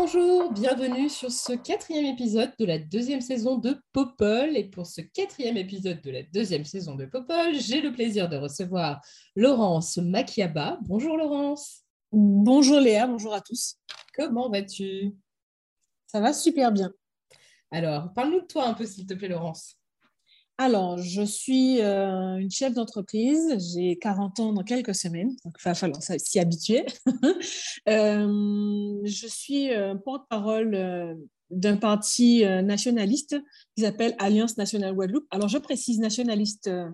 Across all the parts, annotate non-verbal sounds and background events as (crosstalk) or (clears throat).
Bonjour, bienvenue sur ce quatrième épisode de la deuxième saison de Popol. Et pour ce quatrième épisode de la deuxième saison de Popol, j'ai le plaisir de recevoir Laurence Makiaba. Bonjour Laurence, Bonjour Léa, bonjour à tous. comment vas-tu? Ça va super bien. Alors, parle-nous de toi un peu s'il te plaît Laurence. Alors, je suis euh, une chef d'entreprise. J'ai 40 ans dans quelques semaines, donc il va falloir s'y habituer. (laughs) Euh, je suis euh, porte-parole d'un parti nationaliste qui s'appelle Alliance nationale Guadeloupe. Alors, je précise nationaliste euh,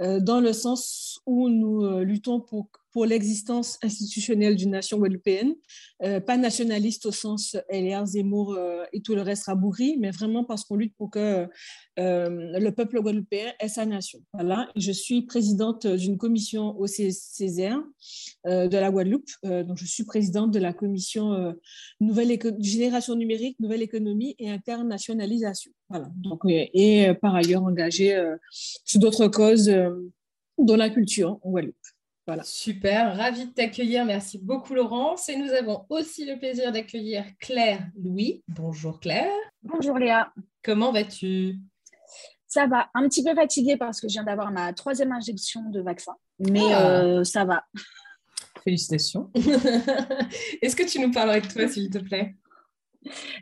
euh, dans le sens où nous euh, luttons pour, pour l'existence institutionnelle d'une nation guadeloupéenne, pas nationaliste au sens LR, Zemmour euh, et tout le reste rabougri, mais vraiment parce qu'on lutte pour que le peuple guadeloupéen est sa nation. Voilà. Je suis présidente d'une commission au Césaire de la Guadeloupe. Donc, je suis présidente de la commission nouvelle génération numérique, nouvelle économie et internationalisation. Voilà. Donc, euh, et euh, par ailleurs engagée euh, sur d'autres causes euh, dans la culture en Guadeloupe. Voilà. Super, ravie de t'accueillir. Merci beaucoup Laurence. Et nous avons aussi le plaisir d'accueillir Claire Louis. Bonjour Claire, Bonjour Léa, comment vas-tu? Ça va un petit peu fatiguée parce que je viens d'avoir ma troisième injection de vaccin, mais Ah. euh, ça va. Félicitations. (laughs) Est-ce que tu nous parlerais de toi s'il te plaît?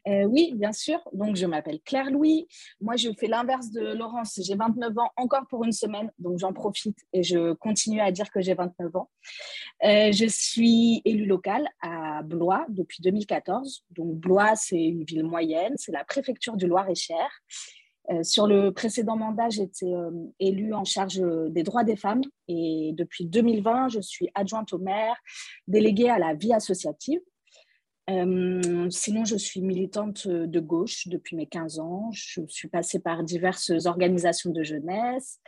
Euh, oui, bien sûr. Donc, je m'appelle Claire Louis. Moi, je fais l'inverse de Laurence. J'ai 29 ans encore pour une semaine, donc j'en profite et je continue à dire que j'ai 29 ans. Euh, je suis élue locale à Blois depuis 2014. Donc, Blois, c'est une ville moyenne, c'est la préfecture du Loir-et-Cher. Euh, sur le précédent mandat, j'étais élue en charge des droits des femmes et depuis 2020, je suis adjointe au maire, déléguée à la vie associative. Sinon, je suis militante de gauche depuis mes 15 ans. Je suis passée par diverses organisations de jeunesse.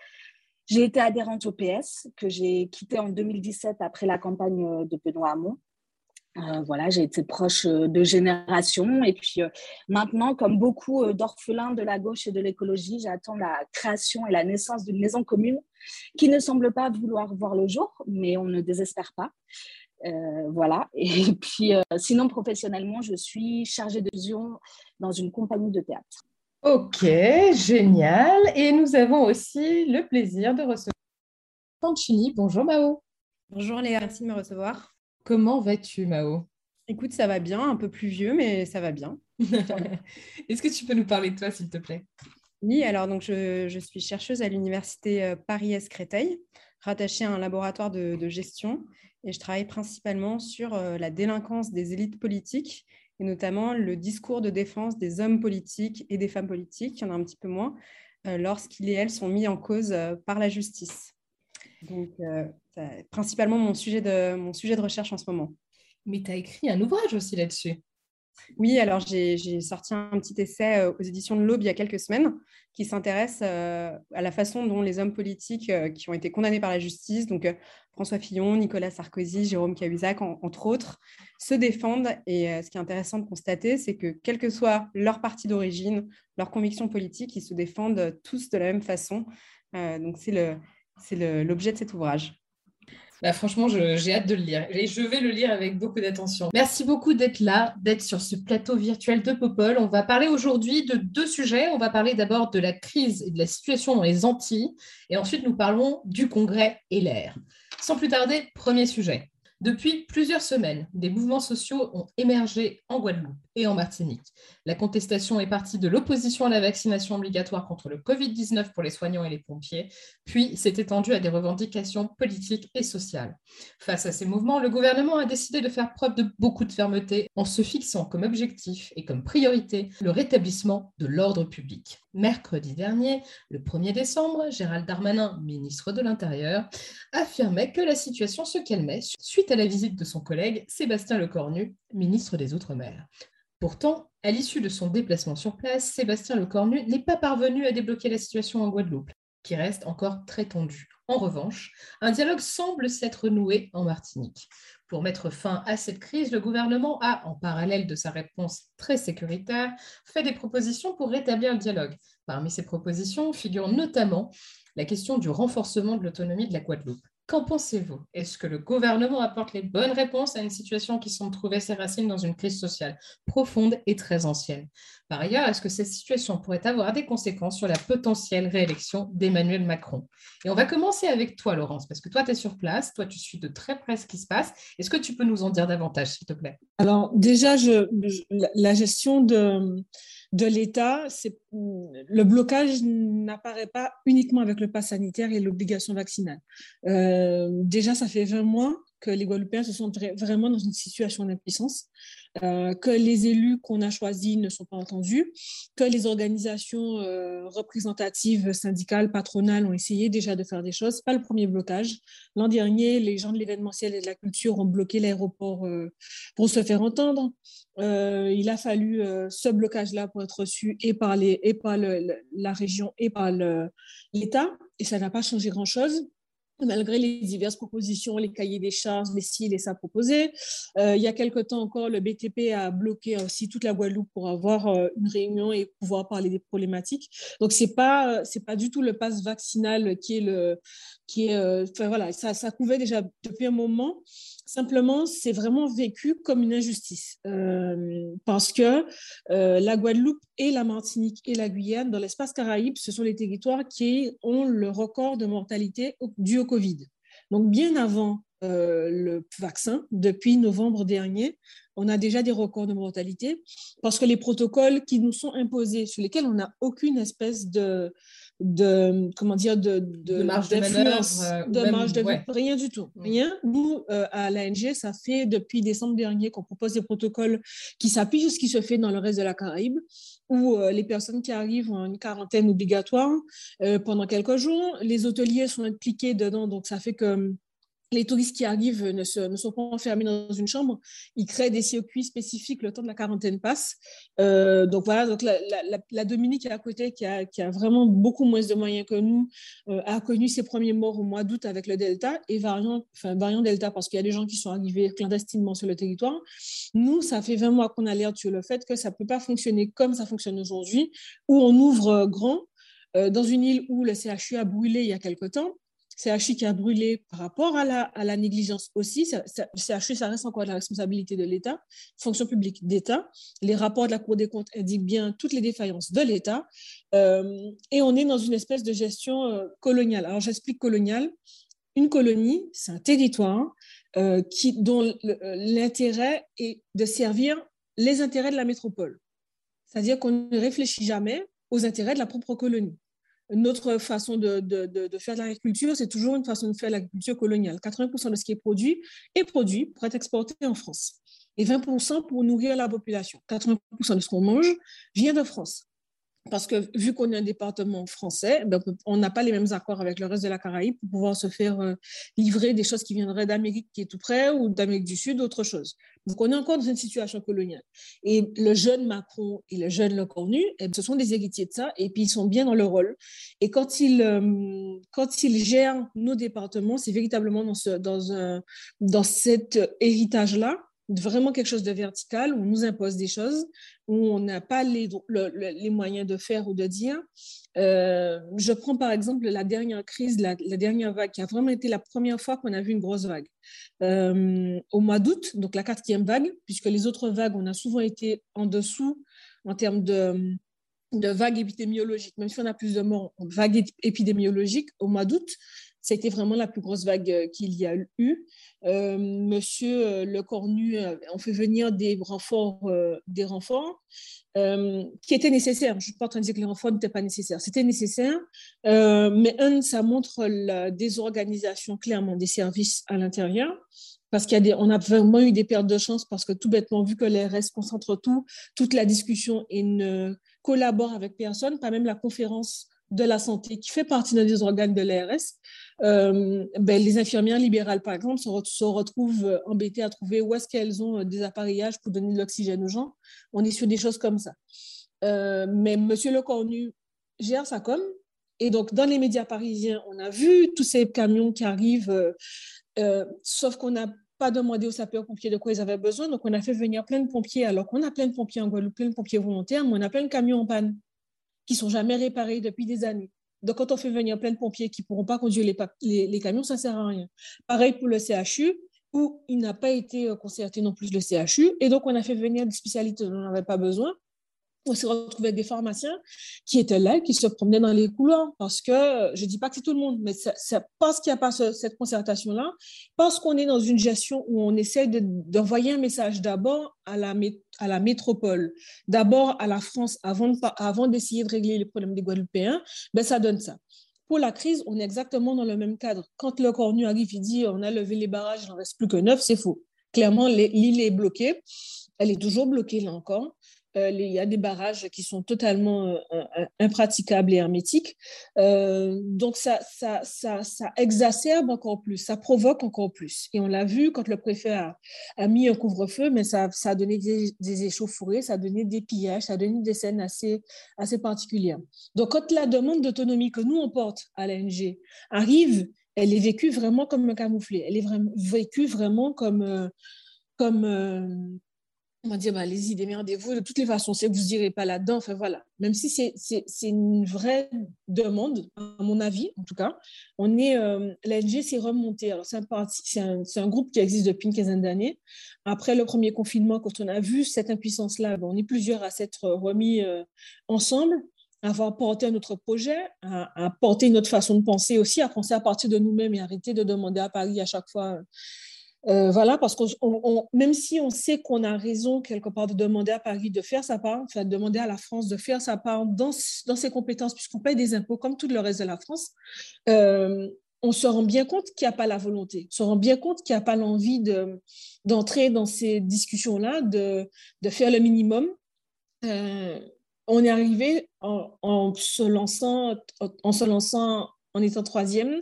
J'ai été adhérente au PS, que j'ai quitté en 2017 après la campagne de Benoît Hamon. Voilà, j'ai été proche de génération. Et puis maintenant, comme beaucoup d'orphelins de la gauche et de l'écologie, j'attends la création et la naissance d'une maison commune qui ne semble pas vouloir voir le jour, mais on ne désespère pas. Euh, voilà. (laughs) Et puis, euh, sinon, professionnellement, je suis chargée de vision dans une compagnie de théâtre. Ok, génial. Et nous avons aussi le plaisir de recevoir Pancini. Bonjour Mao. Bonjour Léa, merci de me recevoir. Comment vas-tu Mao? Écoute, ça va bien, un peu plus vieux, mais ça va bien. (laughs) Est-ce que tu peux nous parler de toi s'il te plaît? Oui, alors donc je, je suis chercheuse à l'université euh, Paris-Est Créteil, rattachée à un laboratoire de, gestion, et je travaille principalement sur euh, la délinquance des élites politiques, et notamment le discours de défense des hommes politiques et des femmes politiques, il y en a un petit peu moins, euh, lorsqu'ils et elles sont mis en cause euh, par la justice. Donc, principalement mon sujet, de, mon sujet de recherche en ce moment. Mais tu as écrit un ouvrage aussi là-dessus. Oui, alors j'ai sorti un petit essai euh, aux éditions de l'Aube il y a quelques semaines qui s'intéresse euh, à la façon dont les hommes politiques euh, qui ont été condamnés par la justice, donc François Fillon, Nicolas Sarkozy, Jérôme Cahuzac, en- entre autres, se défendent. Et ce qui est intéressant de constater, c'est que quel que soit leur parti d'origine, leur conviction politique, ils se défendent tous de la même façon. Donc c'est l'objet de cet ouvrage. Bah, franchement, j'ai hâte de le lire et je vais le lire avec beaucoup d'attention. Merci beaucoup d'être là, d'être sur ce plateau virtuel de Popol. On va parler aujourd'hui de deux sujets. On va parler d'abord de la crise et de la situation dans les Antilles et ensuite nous parlons du Congrès et l'air. Sans plus tarder, premier sujet. Depuis plusieurs semaines, des mouvements sociaux ont émergé en Guadeloupe et en Martinique. La contestation est partie de l'opposition à la vaccination obligatoire contre le Covid-19 pour les soignants et les pompiers, puis s'est étendue à des revendications politiques et sociales. Face à ces mouvements, le gouvernement a décidé de faire preuve de beaucoup de fermeté en se fixant comme objectif et comme priorité le rétablissement de l'ordre public. Mercredi dernier, le 1er décembre, Gérald Darmanin, ministre de l'Intérieur, affirmait que la situation se calmait suite à la visite de son collègue Sébastien Lecornu, ministre des Outre-mer. Pourtant, à l'issue de son déplacement sur place, Sébastien Lecornu n'est pas parvenu à débloquer la situation en Guadeloupe, qui reste encore très tendue. En revanche, un dialogue semble s'être noué en Martinique. Pour mettre fin à cette crise, le gouvernement a, en parallèle de sa réponse très sécuritaire, fait des propositions pour rétablir le dialogue. Parmi ces propositions figure notamment la question du renforcement de l'autonomie de la Guadeloupe. Qu'en pensez-vous? Est-ce que le gouvernement apporte les bonnes réponses à une situation qui semble trouver ses racines dans une crise sociale profonde et très ancienne? Par ailleurs, est-ce que cette situation pourrait avoir des conséquences sur la potentielle réélection d'Emmanuel Macron? Et on va commencer avec toi, Laurence, parce que toi, tu es sur place, toi, tu suis de très près ce qui se passe. Est-ce que tu peux nous en dire davantage, s'il te plaît? Alors, déjà, la gestion de de l'État, le blocage n'apparaît pas uniquement avec le pass sanitaire et l'obligation vaccinale. Euh, déjà, ça fait 20 mois que les Guadeloupéens se sont vraiment dans une situation d'impuissance, euh, que les élus qu'on a choisis ne sont pas entendus, que les organisations euh, représentatives, syndicales, patronales ont essayé déjà de faire des choses. Pas le premier blocage. L'an dernier, les gens de l'événementiel et de la culture ont bloqué l'aéroport euh, pour se faire entendre. il a fallu ce blocage-là pour être reçu et par la région et par l'État, et ça n'a pas changé grand-chose malgré les diverses propositions, les cahiers des charges, les ci, les ça proposés. Euh, il y a quelque temps encore, le BTP a bloqué aussi toute la Guadeloupe pour avoir euh, une réunion et pouvoir parler des problématiques. Donc, ce n'est pas, c'est pas du tout le pass vaccinal qui est le... Qui est, euh, enfin, voilà, ça, ça couvait déjà depuis un moment. Simplement, c'est vraiment vécu comme une injustice parce que la Guadeloupe et la Martinique et la Guyane, dans l'espace caraïbe, ce sont les territoires qui ont le record de mortalité dû au Covid. Donc, bien avant euh, le vaccin, depuis novembre dernier, on a déjà des records de mortalité parce que les protocoles qui nous sont imposés, sur lesquels on n'a aucune espèce de, de comment dire de, de, marge de manœuvre, de marge de rien du tout, mm. rien. Nous euh, à l'ANG, ça fait depuis décembre dernier qu'on propose des protocoles qui s'appuient sur ce qui se fait dans le reste de la Caraïbe, où euh, les personnes qui arrivent ont une quarantaine obligatoire pendant quelques jours. Les hôteliers sont impliqués dedans, donc ça fait que les touristes qui arrivent ne, sont pas enfermés dans une chambre. Ils créent des circuits spécifiques le temps de la quarantaine passe. Euh, donc voilà, donc la, Dominique qui est à côté, qui a, vraiment beaucoup moins de moyens que nous, euh, a connu ses premiers morts au mois d'août avec le Delta et variant, enfin, variant Delta parce qu'il y a des gens qui sont arrivés clandestinement sur le territoire. Nous, ça fait 20 mois qu'on alerte sur le fait que ça ne peut pas fonctionner comme ça fonctionne aujourd'hui, où on ouvre grand euh, dans une île où le CHU a brûlé il y a quelque temps CHU qui a brûlé par rapport à la, négligence aussi. CHU, ça reste encore la responsabilité de l'État, fonction publique d'État. Les rapports de la Cour des comptes indiquent bien toutes les défaillances de l'État. Euh, et on est dans une espèce de gestion euh, coloniale. Alors j'explique coloniale. Une colonie, c'est un territoire euh, dont l'intérêt est de servir les intérêts de la métropole. C'est-à-dire qu'on ne réfléchit jamais aux intérêts de la propre colonie notre façon de, faire de l'agriculture, c'est toujours une façon de faire l'agriculture coloniale. 80% de ce qui est produit est produit pour être exporté en France et 20% pour nourrir la population. 80% de ce qu'on mange vient de France parce que vu qu'on est un département français, ben, on n'a pas les mêmes accords avec le reste de la Caraïbe pour pouvoir se faire euh, livrer des choses qui viendraient d'Amérique qui est tout près ou d'Amérique du Sud, autre chose. Donc on est encore dans une situation coloniale. Et le jeune Macron et le jeune Le Cornu, eh ben, ce sont des héritiers de ça et puis ils sont bien dans leur rôle. Et quand ils, euh, quand ils gèrent nos départements, c'est véritablement dans, ce, dans, un, dans cet héritage-là vraiment quelque chose de vertical, où on nous impose des choses, où on n'a pas les, les, moyens de faire ou de dire. Euh, je prends par exemple la dernière crise, la, dernière vague, qui a vraiment été la première fois qu'on a vu une grosse vague. Euh, au mois d'août, donc la quatrième vague, puisque les autres vagues, on a souvent été en dessous en termes de, de vagues épidémiologiques, même si on a plus de morts en vagues épidémiologiques au mois d'août, c'était vraiment la plus grosse vague euh, qu'il y a eu. Euh, monsieur euh, Le Cornu, on fait venir des renforts, des renforts qui étaient nécessaires. Je ne suis pas en train de dire que les renforts n'étaient pas nécessaires. C'était nécessaire, mais un, ça montre la désorganisation clairement des services à l'intérieur parce qu'on a, a, vraiment eu des pertes de chance parce que tout bêtement, vu que les restes concentrent tout, toute la discussion et ne collabore avec personne, pas même la conférence de la santé qui fait partie des organes de l'ARS, euh, ben, les infirmières libérales, par exemple, se, retrouvent euh, embêtées à trouver où est-ce qu'elles ont euh, des appareillages pour donner de l'oxygène aux gens. On est sur des choses comme ça. mais M. Lecornu gère ça comme. Et donc, dans les médias parisiens, on a vu tous ces camions qui arrivent, sauf qu'on n'a pas demandé aux sapeurs-pompiers de quoi ils avaient besoin. Donc, on a fait venir plein de pompiers, alors qu'on a plein de pompiers en Guadeloupe, plein de pompiers volontaires, mais on a plein de camions en panne qui sont jamais réparés depuis des années. Donc, quand on fait venir plein de pompiers qui ne pourront pas conduire les, camions, ça ne sert à rien. Pareil pour le CHU, où il n'a pas été euh, concerté non plus le CHU. Et donc, on a fait venir des spécialités dont on n'avait pas besoin on s'est retrouvé avec des pharmaciens qui étaient là, qui se promenaient dans les couloirs. Parce que, je ne dis pas que c'est tout le monde, mais parce qu'il n'y a pas cette concertation-là, parce qu'on est dans une gestion où on essaie d'envoyer un message d'abord à la, métropole, d'abord à la France, avant d'essayer de, de, régler les problèmes des Guadeloupéens, ben ça donne ça. Pour la crise, on est exactement dans le même cadre. Quand le Cornu arrive, il dit on a levé les barrages, il n'en reste plus que neuf, c'est faux. Clairement, l'île est bloquée. Elle est toujours bloquée là encore. Euh, il y a des barrages qui sont totalement euh, impraticables et hermétiques. Euh, donc, ça, ça, ça, ça, exacerbe encore plus, ça provoque encore plus. Et on l'a vu quand le préfet a, mis un couvre-feu, mais ça, ça, a donné des, des, échauffourées, ça a donné des pillages, ça a donné des scènes assez, assez particulières. Donc, quand la demande d'autonomie que nous, on porte à l'ANG arrive, elle est vécue vraiment comme un camouflet. Elle est vraiment, vécue vraiment comme... comme on va dire, bah, allez-y, démerdez-vous. De toutes les façons, c'est que vous n'irez pas là-dedans. Enfin, voilà. Même si c'est une vraie demande, à mon avis, en tout cas, on est, euh, l'ANG s'est remonté. Alors, c'est un, un, groupe qui existe depuis une quinzaine d'années. Après le premier confinement, quand on a vu cette impuissance-là, on est plusieurs à s'être remis euh, ensemble à avoir porté notre projet, à, à, porter notre façon de penser aussi, à penser à partir de nous-mêmes et arrêter de demander à Paris à chaque fois euh, voilà, parce que même si on sait qu'on a raison quelque part de demander à Paris de faire sa part, enfin de demander à la France de faire sa part dans, dans ses compétences, puisqu'on paye des impôts comme tout le reste de la France, euh, on se rend bien compte qu'il n'y a pas la volonté, on se rend bien compte qu'il n'y a pas l'envie d'entrer dans ces discussions-là, de, de, faire le minimum. Euh, on est arrivé en, se lançant, en se lançant en étant troisième,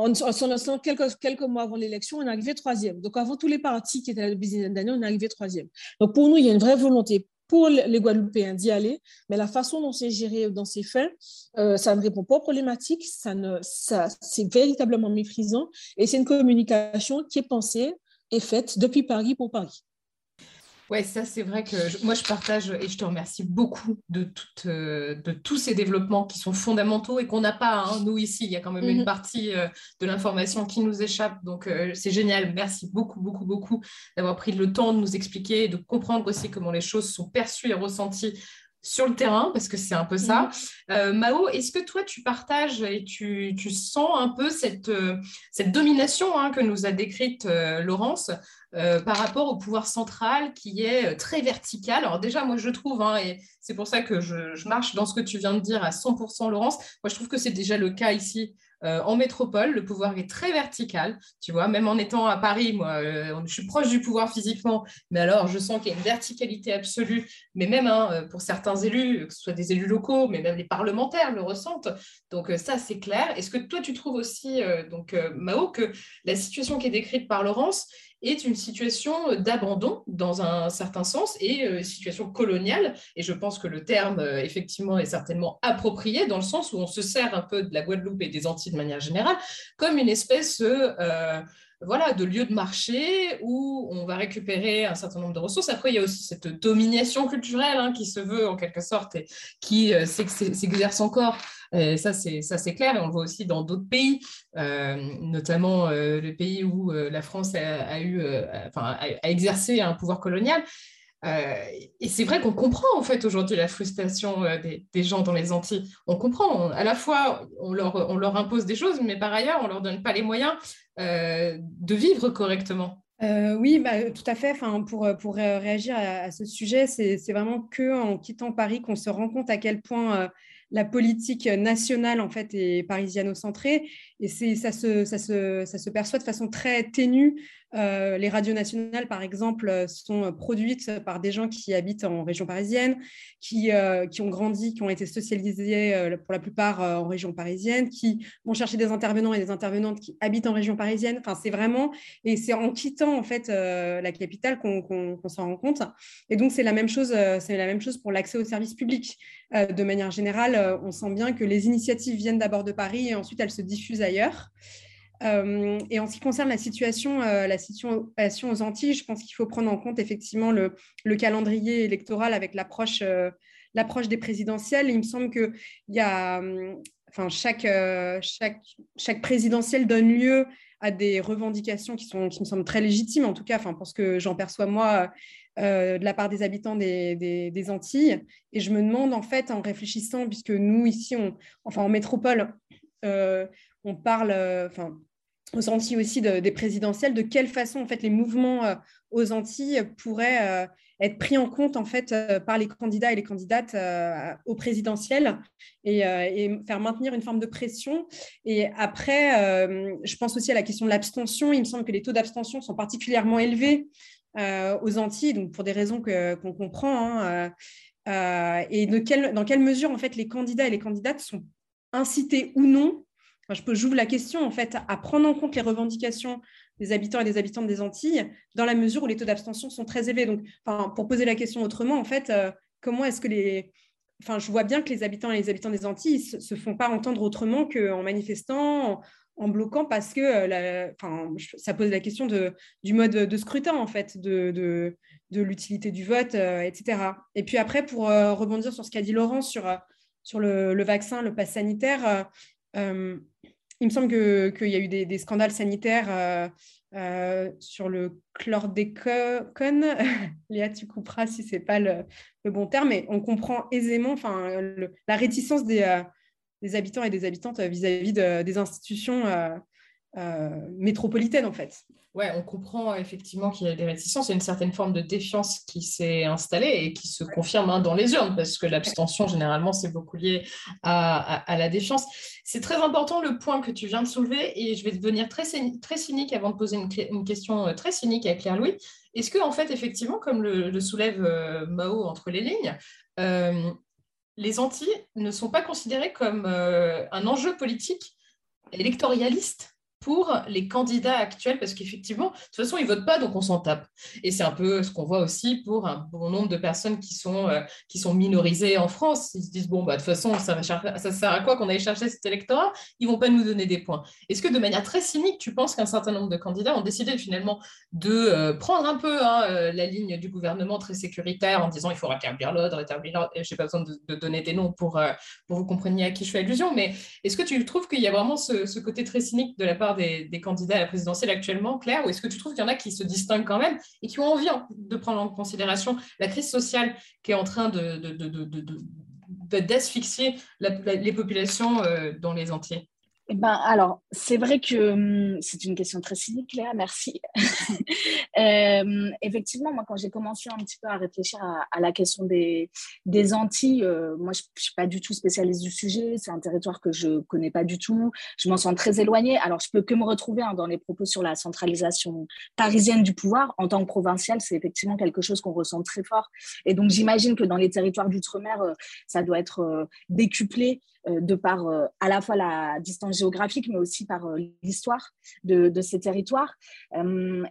en, en, quelques, quelques mois avant l'élection, on est arrivé troisième. Donc, avant tous les partis qui étaient là depuis des d'années, on est arrivé troisième. Donc, pour nous, il y a une vraie volonté pour les Guadeloupéens d'y aller, mais la façon dont c'est géré dans ces faits, euh, ça ne répond pas aux problématiques, ça ne, ça, c'est véritablement méprisant et c'est une communication qui est pensée et faite depuis Paris pour Paris. Ouais, ça c'est vrai que moi je (laughs) partage et je te remercie beaucoup de, euh, de tous ces développements qui sont fondamentaux et qu'on n'a pas, hein, nous ici, il y a quand même une mhm. partie euh, de l'information qui nous échappe, donc euh, c'est génial. Merci beaucoup, beaucoup, beaucoup d'avoir pris le temps de nous expliquer et de comprendre aussi comment les choses sont perçues et ressenties sur le terrain, parce que c'est un peu ça. Mhm. Mao, est-ce que toi, tu partages et tu, tu sens un peu cette, cette domination hein, que nous a décrite Laurence euh, par rapport au pouvoir central qui est euh, très vertical? Alors déjà, moi, je trouve, hein, et c'est pour ça que je, marche dans ce que tu viens de dire à 100%, Laurence, moi, je trouve que c'est déjà le cas ici euh, en métropole, le pouvoir est très vertical, tu vois, même en étant à Paris, moi, je suis proche du pouvoir physiquement, mais alors je sens qu'il y a une verticalité absolue, mais même hein, pour certains élus, que ce soit des élus locaux, mais même les parlementaires le ressentent, donc ça c'est clair. Est-ce que toi tu trouves aussi, donc Mao, que la situation qui est décrite par Laurence, est une situation d'abandon dans un certain sens et euh, situation coloniale. Et je pense que le terme, euh, effectivement, est certainement approprié dans le sens où on se sert un peu de la Guadeloupe et des Antilles de manière générale comme une espèce euh, voilà, de lieu de marché où on va récupérer un certain nombre de ressources. Après, il y a aussi cette domination culturelle hein, qui se veut en quelque sorte et qui s'exerce encore ça, c'est clair, et on le voit aussi dans d'autres pays, euh, notamment euh, le pays où euh, la France a, exercé un pouvoir colonial. Et c'est vrai qu'on comprend en fait aujourd'hui la frustration des, gens dans les Antilles. On comprend. à la fois, on leur, on leur, impose des choses, mais par ailleurs, on leur donne pas les moyens de vivre correctement. oui, bah, tout à fait. Enfin, pour, pour réagir à, à ce sujet, c'est vraiment que en quittant Paris qu'on se rend compte à quel point la politique nationale en fait est parisiano-centrée et ça se, ça, se, ça se perçoit de façon très ténue euh, les radios nationales, par exemple, euh, sont produites par des gens qui habitent en région parisienne, qui, euh, qui ont grandi, qui ont été socialisés pour la plupart en région parisienne, qui vont chercher des intervenants et des intervenantes qui habitent en région parisienne. Enfin, c'est vraiment, et c'est en quittant en fait la capitale qu'on s'en rend compte. Et donc, c'est la même chose, c'est la même chose pour l'accès aux services publics. de manière générale, on sent bien que les initiatives viennent d'abord de Paris et ensuite elles se diffusent ailleurs. Euh, et en ce qui concerne la situation, euh, la situation aux Antilles, je pense qu'il faut prendre en compte effectivement le, calendrier électoral avec l'approche euh, l'approche des présidentielles. Il me semble que y a, enfin, chaque, chaque, chaque présidentielle donne lieu à des revendications qui, sont, qui me semblent très légitimes, en tout cas, enfin, pour que j'en perçois moi. de la part des habitants des, des, Antilles. Et je me demande, en fait, en réfléchissant, puisque nous, ici, enfin, en métropole, on parle, enfin, aux Antilles aussi des présidentielles, de quelle façon en fait les mouvements euh, aux Antilles pourraient euh, être pris en compte en fait euh, par les candidats et les candidates aux présidentielles et, faire maintenir une forme de pression. Et après, je pense aussi à la question de l'abstention. Il me semble que les taux d'abstention sont particulièrement élevés aux Antilles, donc pour des raisons qu'on comprend. Hein, et dans quelle mesure en fait les candidats et les candidates sont incités ou non je peux, j'ouvre la question en fait à prendre en compte les revendications des habitants et des habitantes des Antilles dans la mesure où les taux d'abstention sont très élevés. Donc, pour poser la question autrement, en fait, euh, comment est-ce que les, enfin, je vois bien que les habitants et les habitants des Antilles se, se font pas entendre autrement qu'en manifestant, en, bloquant, parce que, euh, enfin, ça pose la question du mode de scrutin en fait, de, de, l'utilité du vote, euh, etc. Et puis après, pour rebondir sur ce qu'a dit Laurent sur sur le, le, vaccin, le pass sanitaire, il me semble qu'il y a eu des, scandales sanitaires euh, euh, sur le chlordécone. (laughs) Léa, tu couperas si ce n'est pas le, bon terme, mais on comprend aisément la réticence des, habitants et des habitantes vis-à-vis des institutions métropolitaines, en fait. Ouais, on comprend effectivement qu'il y a des réticences, il y a une certaine forme de défiance qui s'est installée et qui se confirme hein, dans les urnes, parce que l'abstention, généralement, c'est beaucoup lié à, la défiance. C'est très important le point que tu viens de soulever, et je vais devenir très, très cynique avant de poser une, question euh, très cynique à Claire-Louis. Est-ce que, en fait, effectivement, comme le, soulève euh, Mao entre les lignes, euh, les Antilles ne sont pas considérées comme un enjeu politique électoraliste? Pour les candidats actuels, parce qu'effectivement, de toute façon, ils ne votent pas, donc on s'en tape. Et c'est un peu ce qu'on voit aussi pour un bon nombre de personnes qui sont, euh, qui sont minorisées en France. Ils se disent, bon, bah, de toute façon, ça, sert à quoi qu'on aille chercher cet électorat? Ils ne vont pas nous donner des points. Est-ce que de manière très cynique, tu penses qu'un certain nombre de candidats ont décidé finalement de euh, prendre un peu hein, euh, la ligne du gouvernement très sécuritaire en disant, il faut rétablir l'ordre, rétablir l'ordre, je n'ai pas besoin de, donner des noms pour, pour vous compreniez à qui je fais allusion, mais est-ce que tu trouves qu'il y a vraiment ce côté très cynique de la part des, candidats à la présidentielle actuellement, Claire, ou est-ce que tu trouves qu'il y en a qui se distinguent quand même et qui ont envie de prendre en considération la crise sociale qui est en train de, d'asphyxier les populations euh, dans les entiers? Eh ben, alors, c'est vrai que hum, c'est une question très cynique, Léa, merci. (laughs) Euh, effectivement, moi, quand j'ai commencé un petit peu à réfléchir à, la question des, Antilles, euh, moi, je ne suis pas du tout spécialiste du sujet, c'est un territoire que je ne connais pas du tout, je m'en sens très éloignée. Alors, je peux que me retrouver hein, dans les propos sur la centralisation parisienne du pouvoir. En tant que provinciale, c'est effectivement quelque chose qu'on ressent très fort. Et donc, j'imagine que dans les territoires d'outre-mer, euh, ça doit être décuplé euh, de par euh, à la fois la distance géographique, mais aussi par euh, l'histoire de, de, ces territoires.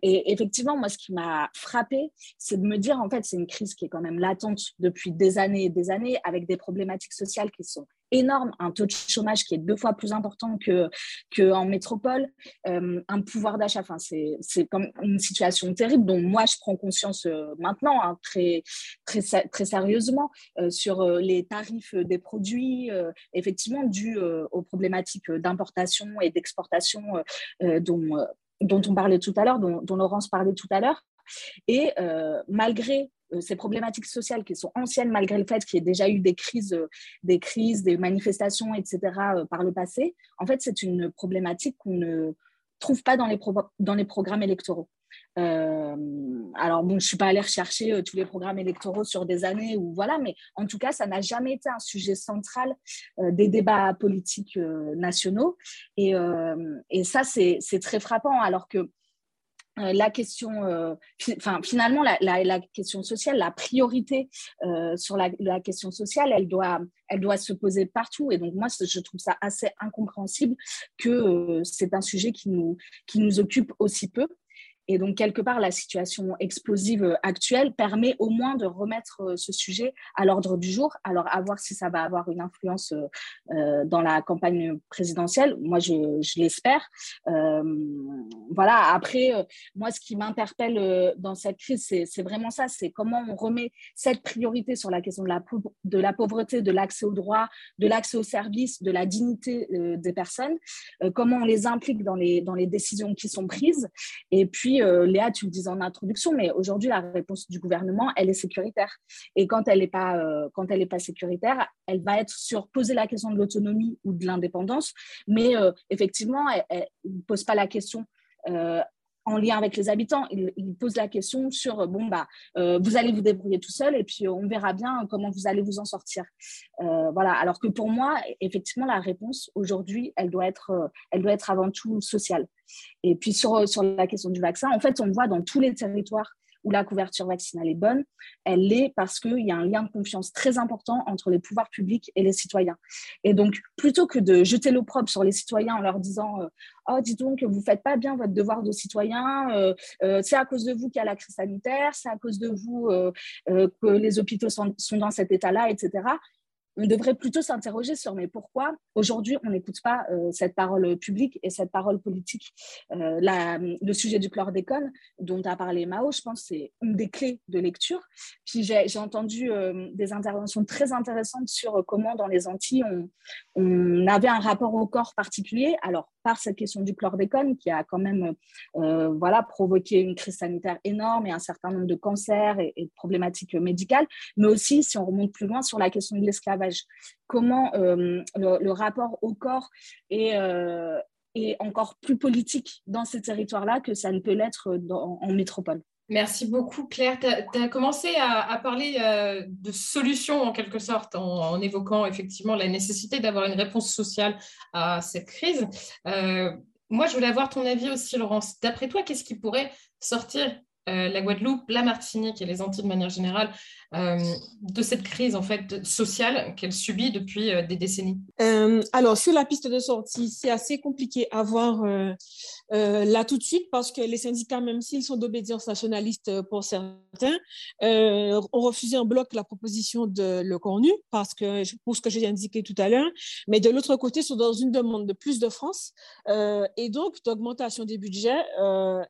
et effectivement, moi, ce qui m'a frappé, c'est de me dire, en fait, c'est une crise qui est quand même latente depuis des années et des années, avec des problématiques sociales qui sont énorme, un taux de chômage qui est deux fois plus important que qu'en métropole, euh, un pouvoir d'achat. Enfin, c'est comme une situation terrible dont moi je prends conscience euh, maintenant hein, très très très sérieusement euh, sur les tarifs des produits, effectivement dus aux problématiques d'importation et d'exportation dont dont on parlait tout à l'heure, dont, Laurence parlait tout à l'heure. Et malgré ces problématiques sociales qui sont anciennes malgré le fait qu'il y ait déjà eu des crises, euh, des crises, des manifestations, etc. Euh, par le passé, en fait, c'est une problématique qu'on ne trouve pas dans les, programmes électoraux. Euh, alors bon, je suis pas allée rechercher euh, tous les programmes électoraux sur des années ou voilà, mais en tout cas, ça n'a jamais été un sujet central euh, des débats politiques nationaux. Et, et ça, c'est très frappant, alors que la question, enfin, finalement, la, la, question sociale, la priorité sur la, la, question sociale, elle doit, elle doit se poser partout. Et donc, moi, je trouve ça assez incompréhensible que c'est un sujet qui nous, qui nous occupe aussi peu. Et donc, quelque part, la situation explosive actuelle permet au moins de remettre euh, ce sujet à l'ordre du jour. Alors, à voir si ça va avoir une influence euh, euh, dans la campagne présidentielle. Moi, je, l'espère. voilà, après, moi, ce qui m'interpelle dans cette crise, c'est vraiment ça. C'est comment on remet cette priorité sur la question de la, de la pauvreté, de l'accès aux droits, de l'accès aux services, de la dignité des personnes, comment on les implique dans les, dans les décisions qui sont prises. Et puis, euh, Léa, tu le disais en introduction, mais aujourd'hui, la réponse du gouvernement, elle est sécuritaire. Et quand elle n'est pas, euh, pas sécuritaire, elle va être sur poser la question de l'autonomie ou de l'indépendance, mais euh, effectivement, elle ne pose pas la question en lien avec les habitants. Il, pose la question sur bon bah vous allez vous débrouiller tout seul et puis on verra bien comment vous allez vous en sortir. voilà. Alors que pour moi, effectivement, la réponse aujourd'hui, elle doit être, elle doit être avant tout sociale. Et puis sur, sur la question du vaccin, en fait, on voit dans tous les territoires où la couverture vaccinale est bonne, elle l'est parce qu'il y a un lien de confiance très important entre les pouvoirs publics et les citoyens. Et donc, plutôt que de jeter l'opprobre sur les citoyens en leur disant euh, Oh, dis donc, vous ne faites pas bien votre devoir de citoyen, euh, euh, c'est à cause de vous qu'il y a la crise sanitaire, c'est à cause de vous que les hôpitaux sont dans cet état-là, etc on devrait plutôt s'interroger sur mais pourquoi aujourd'hui on n'écoute pas euh, cette parole publique et cette parole politique. Euh, le sujet du chlordécone dont a parlé Mao, je pense c'est une des clés de lecture. Puis j'ai entendu euh, des interventions très intéressantes sur comment dans les Antilles on, on, avait un rapport au corps particulier. Alors par cette question du chlordécone qui a quand même voilà provoqué une crise sanitaire énorme et un certain nombre de cancers et, et de problématiques médicales, mais aussi si on remonte plus loin sur la question de l'esclavage comment euh, le, rapport au corps euh, est, encore plus politique dans ces territoires-là que ça ne peut l'être en métropole. Merci beaucoup, Claire. Tu as, commencé à, parler euh, de solutions en quelque sorte, en, évoquant effectivement la nécessité d'avoir une réponse sociale à cette crise. moi, je voulais avoir ton avis aussi, Laurence. D'après toi, qu'est-ce qui pourrait sortir la Guadeloupe, la Martinique et les Antilles de manière générale euh, de cette crise en fait sociale qu'elle subit depuis euh, des décennies. Euh, Alors sur la piste de sortie, c'est assez compliqué à voir là tout de suite parce que les syndicats, même s'ils sont d'obédience nationaliste pour certains, ont refusé en bloc la proposition de le cornu parce que pour ce que j'ai indiqué tout à l'heure, mais de l'autre côté, sont dans une demande de plus de France et donc d'augmentation des budgets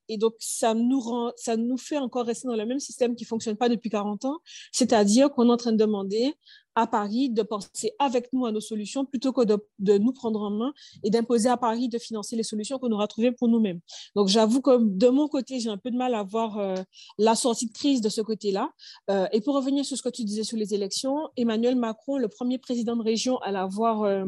et donc ça nous rend, ça nous fait encore rester dans le même système qui fonctionne pas depuis 40 ans c'est-à-dire qu'on est en train de demander à Paris de penser avec nous à nos solutions plutôt que de, nous prendre en main et d'imposer à Paris de financer les solutions qu'on aura trouvées pour nous-mêmes. Donc j'avoue que de mon côté, j'ai un peu de mal à voir euh, la sortie de crise de ce côté-là. Euh, et pour revenir sur ce que tu disais sur les élections, Emmanuel Macron, le premier président de région à l'avoir euh,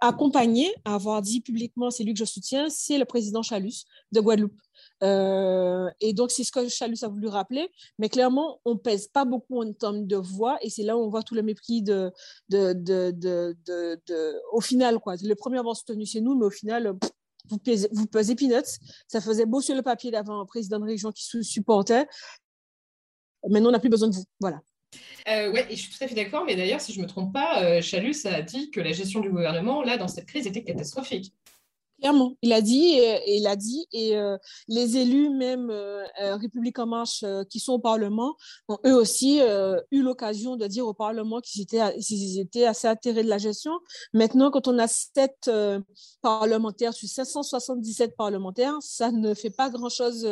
accompagné, à avoir dit publiquement c'est lui que je soutiens, c'est le président Chalus de Guadeloupe. Euh, et donc, c'est ce que Chalus a voulu rappeler. Mais clairement, on pèse pas beaucoup en termes de voix. Et c'est là où on voit tout le mépris de, de, de, de, au final. Quoi. Le premier avoir soutenu, c'est nous, mais au final, vous pesez, vous peanuts. Ça faisait beau sur le papier d'avoir un président de région qui supportait. Maintenant, on n'a plus besoin de vous. Voilà. Euh, oui, je suis tout à fait d'accord, mais d'ailleurs, si je ne me trompe pas, euh, Chalus a dit que la gestion du gouvernement, là, dans cette crise, était catastrophique. Clairement, il a dit, et, il a dit, et euh, les élus, même euh, euh, République en marche, qui sont au Parlement, ont eux aussi eu l'occasion de dire au Parlement qu'ils étaient, assez atterrés de la gestion. Maintenant, quand on a sept parlementaires sur 577 parlementaires, ça ne fait pas grand-chose,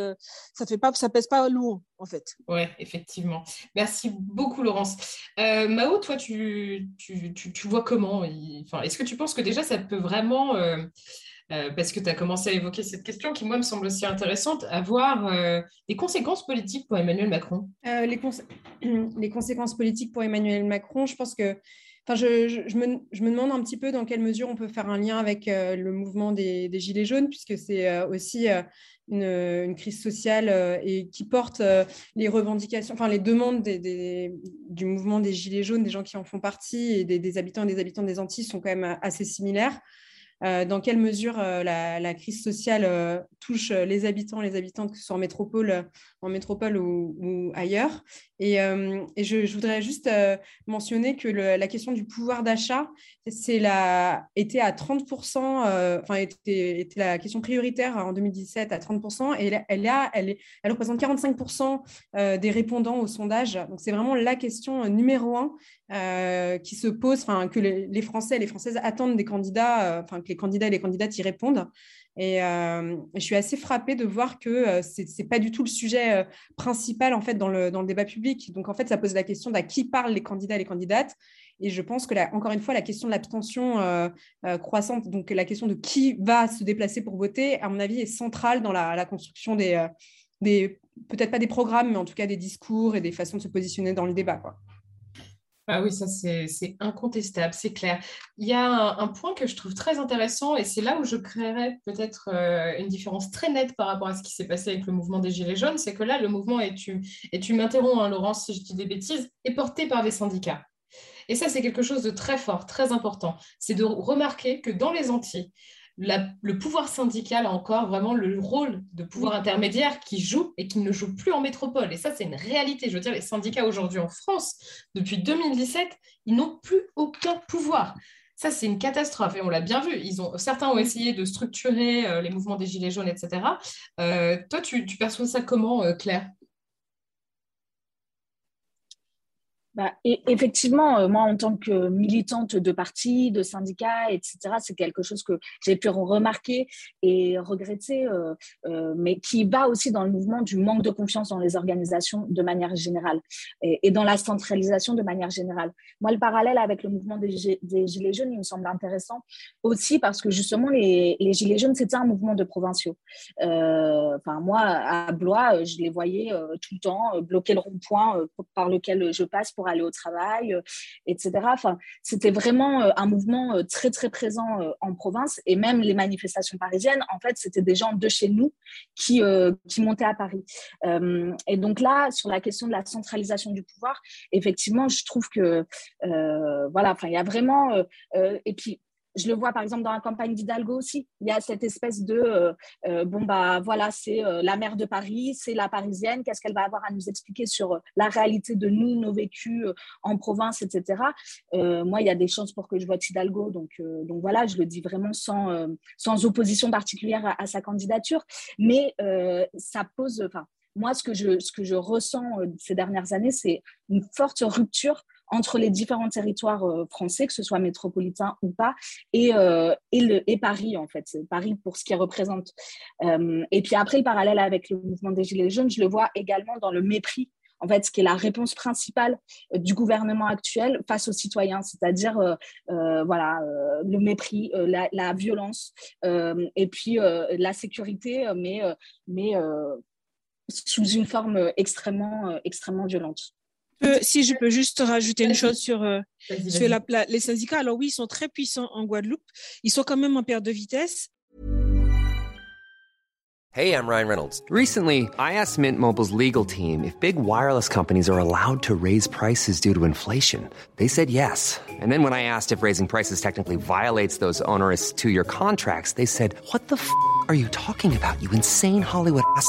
ça fait pas, ça pèse pas lourd, en fait. Oui, effectivement. Merci beaucoup, Laurence. Mao, toi, tu, tu, tu, tu vois comment? Est-ce que tu penses que déjà, ça peut vraiment euh, parce que tu as commencé à évoquer cette question qui, moi, me semble aussi intéressante, avoir euh, des conséquences politiques pour Emmanuel Macron euh, (clears throat) les, conséquences politiques pour Emmanuel Macron, je pense que Enfin, je, me, demande un petit peu dans quelle mesure on peut faire un lien avec le mouvement des, Gilets jaunes, puisque c'est aussi une, crise sociale et qui porte les revendications, enfin les demandes du mouvement des Gilets jaunes, des gens qui en font partie et des, des habitants et des habitants des Antilles sont quand même assez similaires. Euh, dans quelle mesure euh, la, crise sociale euh, touche les habitants, les habitantes, que ce soit en métropole, en métropole ou, ailleurs. Et, je, voudrais juste mentionner que la question du pouvoir d'achat, la, était à 30%, enfin, était, la question prioritaire en 2017 à 30%, et elle, elle, elle, représente 45% des répondants au sondage. Donc, c'est vraiment la question numéro un qui se pose, que les, Français et les Françaises attendent des candidats, les candidats et les candidates y répondent. Et euh, je suis assez frappée de voir que euh, ce n'est pas du tout le sujet euh, principal en fait dans le, débat public. Donc en fait, ça pose la question d'à qui parlent les candidats et les candidates. Et je pense que, là, encore une fois, la question de l'abstention croissante, donc la question de qui va se déplacer pour voter, à mon avis, est centrale dans la, construction des, peut-être pas des programmes, mais en tout cas des discours et des façons de se positionner dans le débat. Ah oui, ça c'est incontestable, c'est clair. Il y a un, point que je trouve très intéressant et c'est là où je créerais peut-être euh, une différence très nette par rapport à ce qui s'est passé avec le mouvement des Gilets jaunes, c'est que là, le mouvement, et tu, et tu m'interromps, hein, Laurence, si je dis des bêtises, est porté par des syndicats. Et ça, c'est quelque chose de très fort, très important. C'est de remarquer que dans les Antilles, le pouvoir syndical a encore vraiment le rôle de pouvoir intermédiaire qui joue et qui ne joue plus en métropole. Et ça, c'est une réalité. Je veux dire, les syndicats aujourd'hui en France, depuis 2017, ils n'ont plus aucun pouvoir. Ça, c'est une catastrophe et on l'a bien vu. Ils ont, certains ont essayé de structurer euh, les mouvements des Gilets jaunes, etc. Euh, toi, tu, tu, perçois ça comment, euh, Claire? Bah, et effectivement, euh, moi, en tant que militante de parti, de syndicat, etc., c'est quelque chose que j'ai pu remarquer et regretter, euh, euh, mais qui va aussi dans le mouvement du manque de confiance dans les organisations de manière générale et, dans la centralisation de manière générale. Moi, le parallèle avec le mouvement des, Gilets jaunes, il me semble intéressant aussi parce que justement, les, Gilets jaunes, c'était un mouvement de provinciaux. Moi, à Blois, je les voyais tout le temps bloquer le rond-point par lequel je passe pour aller au travail, euh, etc. Enfin, c'était vraiment euh, un mouvement euh, très, très présent en province. Et même les manifestations parisiennes, en fait, c'était des gens de chez nous qui, qui montaient à Paris. et donc là, sur la question de la centralisation du pouvoir, effectivement, je trouve que, voilà, enfin, il y a vraiment... et puis, je le vois par exemple dans la campagne d'Hidalgo aussi. Il y a cette espèce de euh, euh, bon, bah voilà, c'est euh, la maire de Paris, c'est la parisienne, qu'est-ce qu'elle va avoir à nous expliquer sur la réalité de nous, nos vécus en province, etc. moi, il y a des chances pour que je vote Hidalgo. Donc, donc voilà, je le dis vraiment sans, sans opposition particulière à, à sa candidature. Mais ça pose. Enfin, moi, ce que je, ce que je ressens ces dernières années, c'est une forte rupture entre les différents territoires euh, français, que ce soit métropolitain ou pas, et, euh, et, Paris, en fait. Paris pour ce qu'il représente. Euh, et puis après, le parallèle avec le mouvement des Gilets jaunes, je le vois également dans le mépris en fait, ce qui est la réponse principale du gouvernement actuel face aux citoyens, c'est-à-dire voilà, le mépris, la, la, violence et puis la sécurité, mais, mais sous une forme extrêmement, extrêmement violente si je peux juste rajouter une chose sur, euh, sur la, les syndicats. Alors oui, ils sont très puissants en Guadeloupe. Ils sont quand même en perte de vitesse. Hey, I'm Ryan Reynolds. Recently, I asked Mint Mobile's legal team if big wireless companies are allowed to raise prices due to inflation. They said yes. And then when I asked if raising prices technically violates those onerous two-year contracts, they said, "What the f*** are you talking about? You insane Hollywood ass."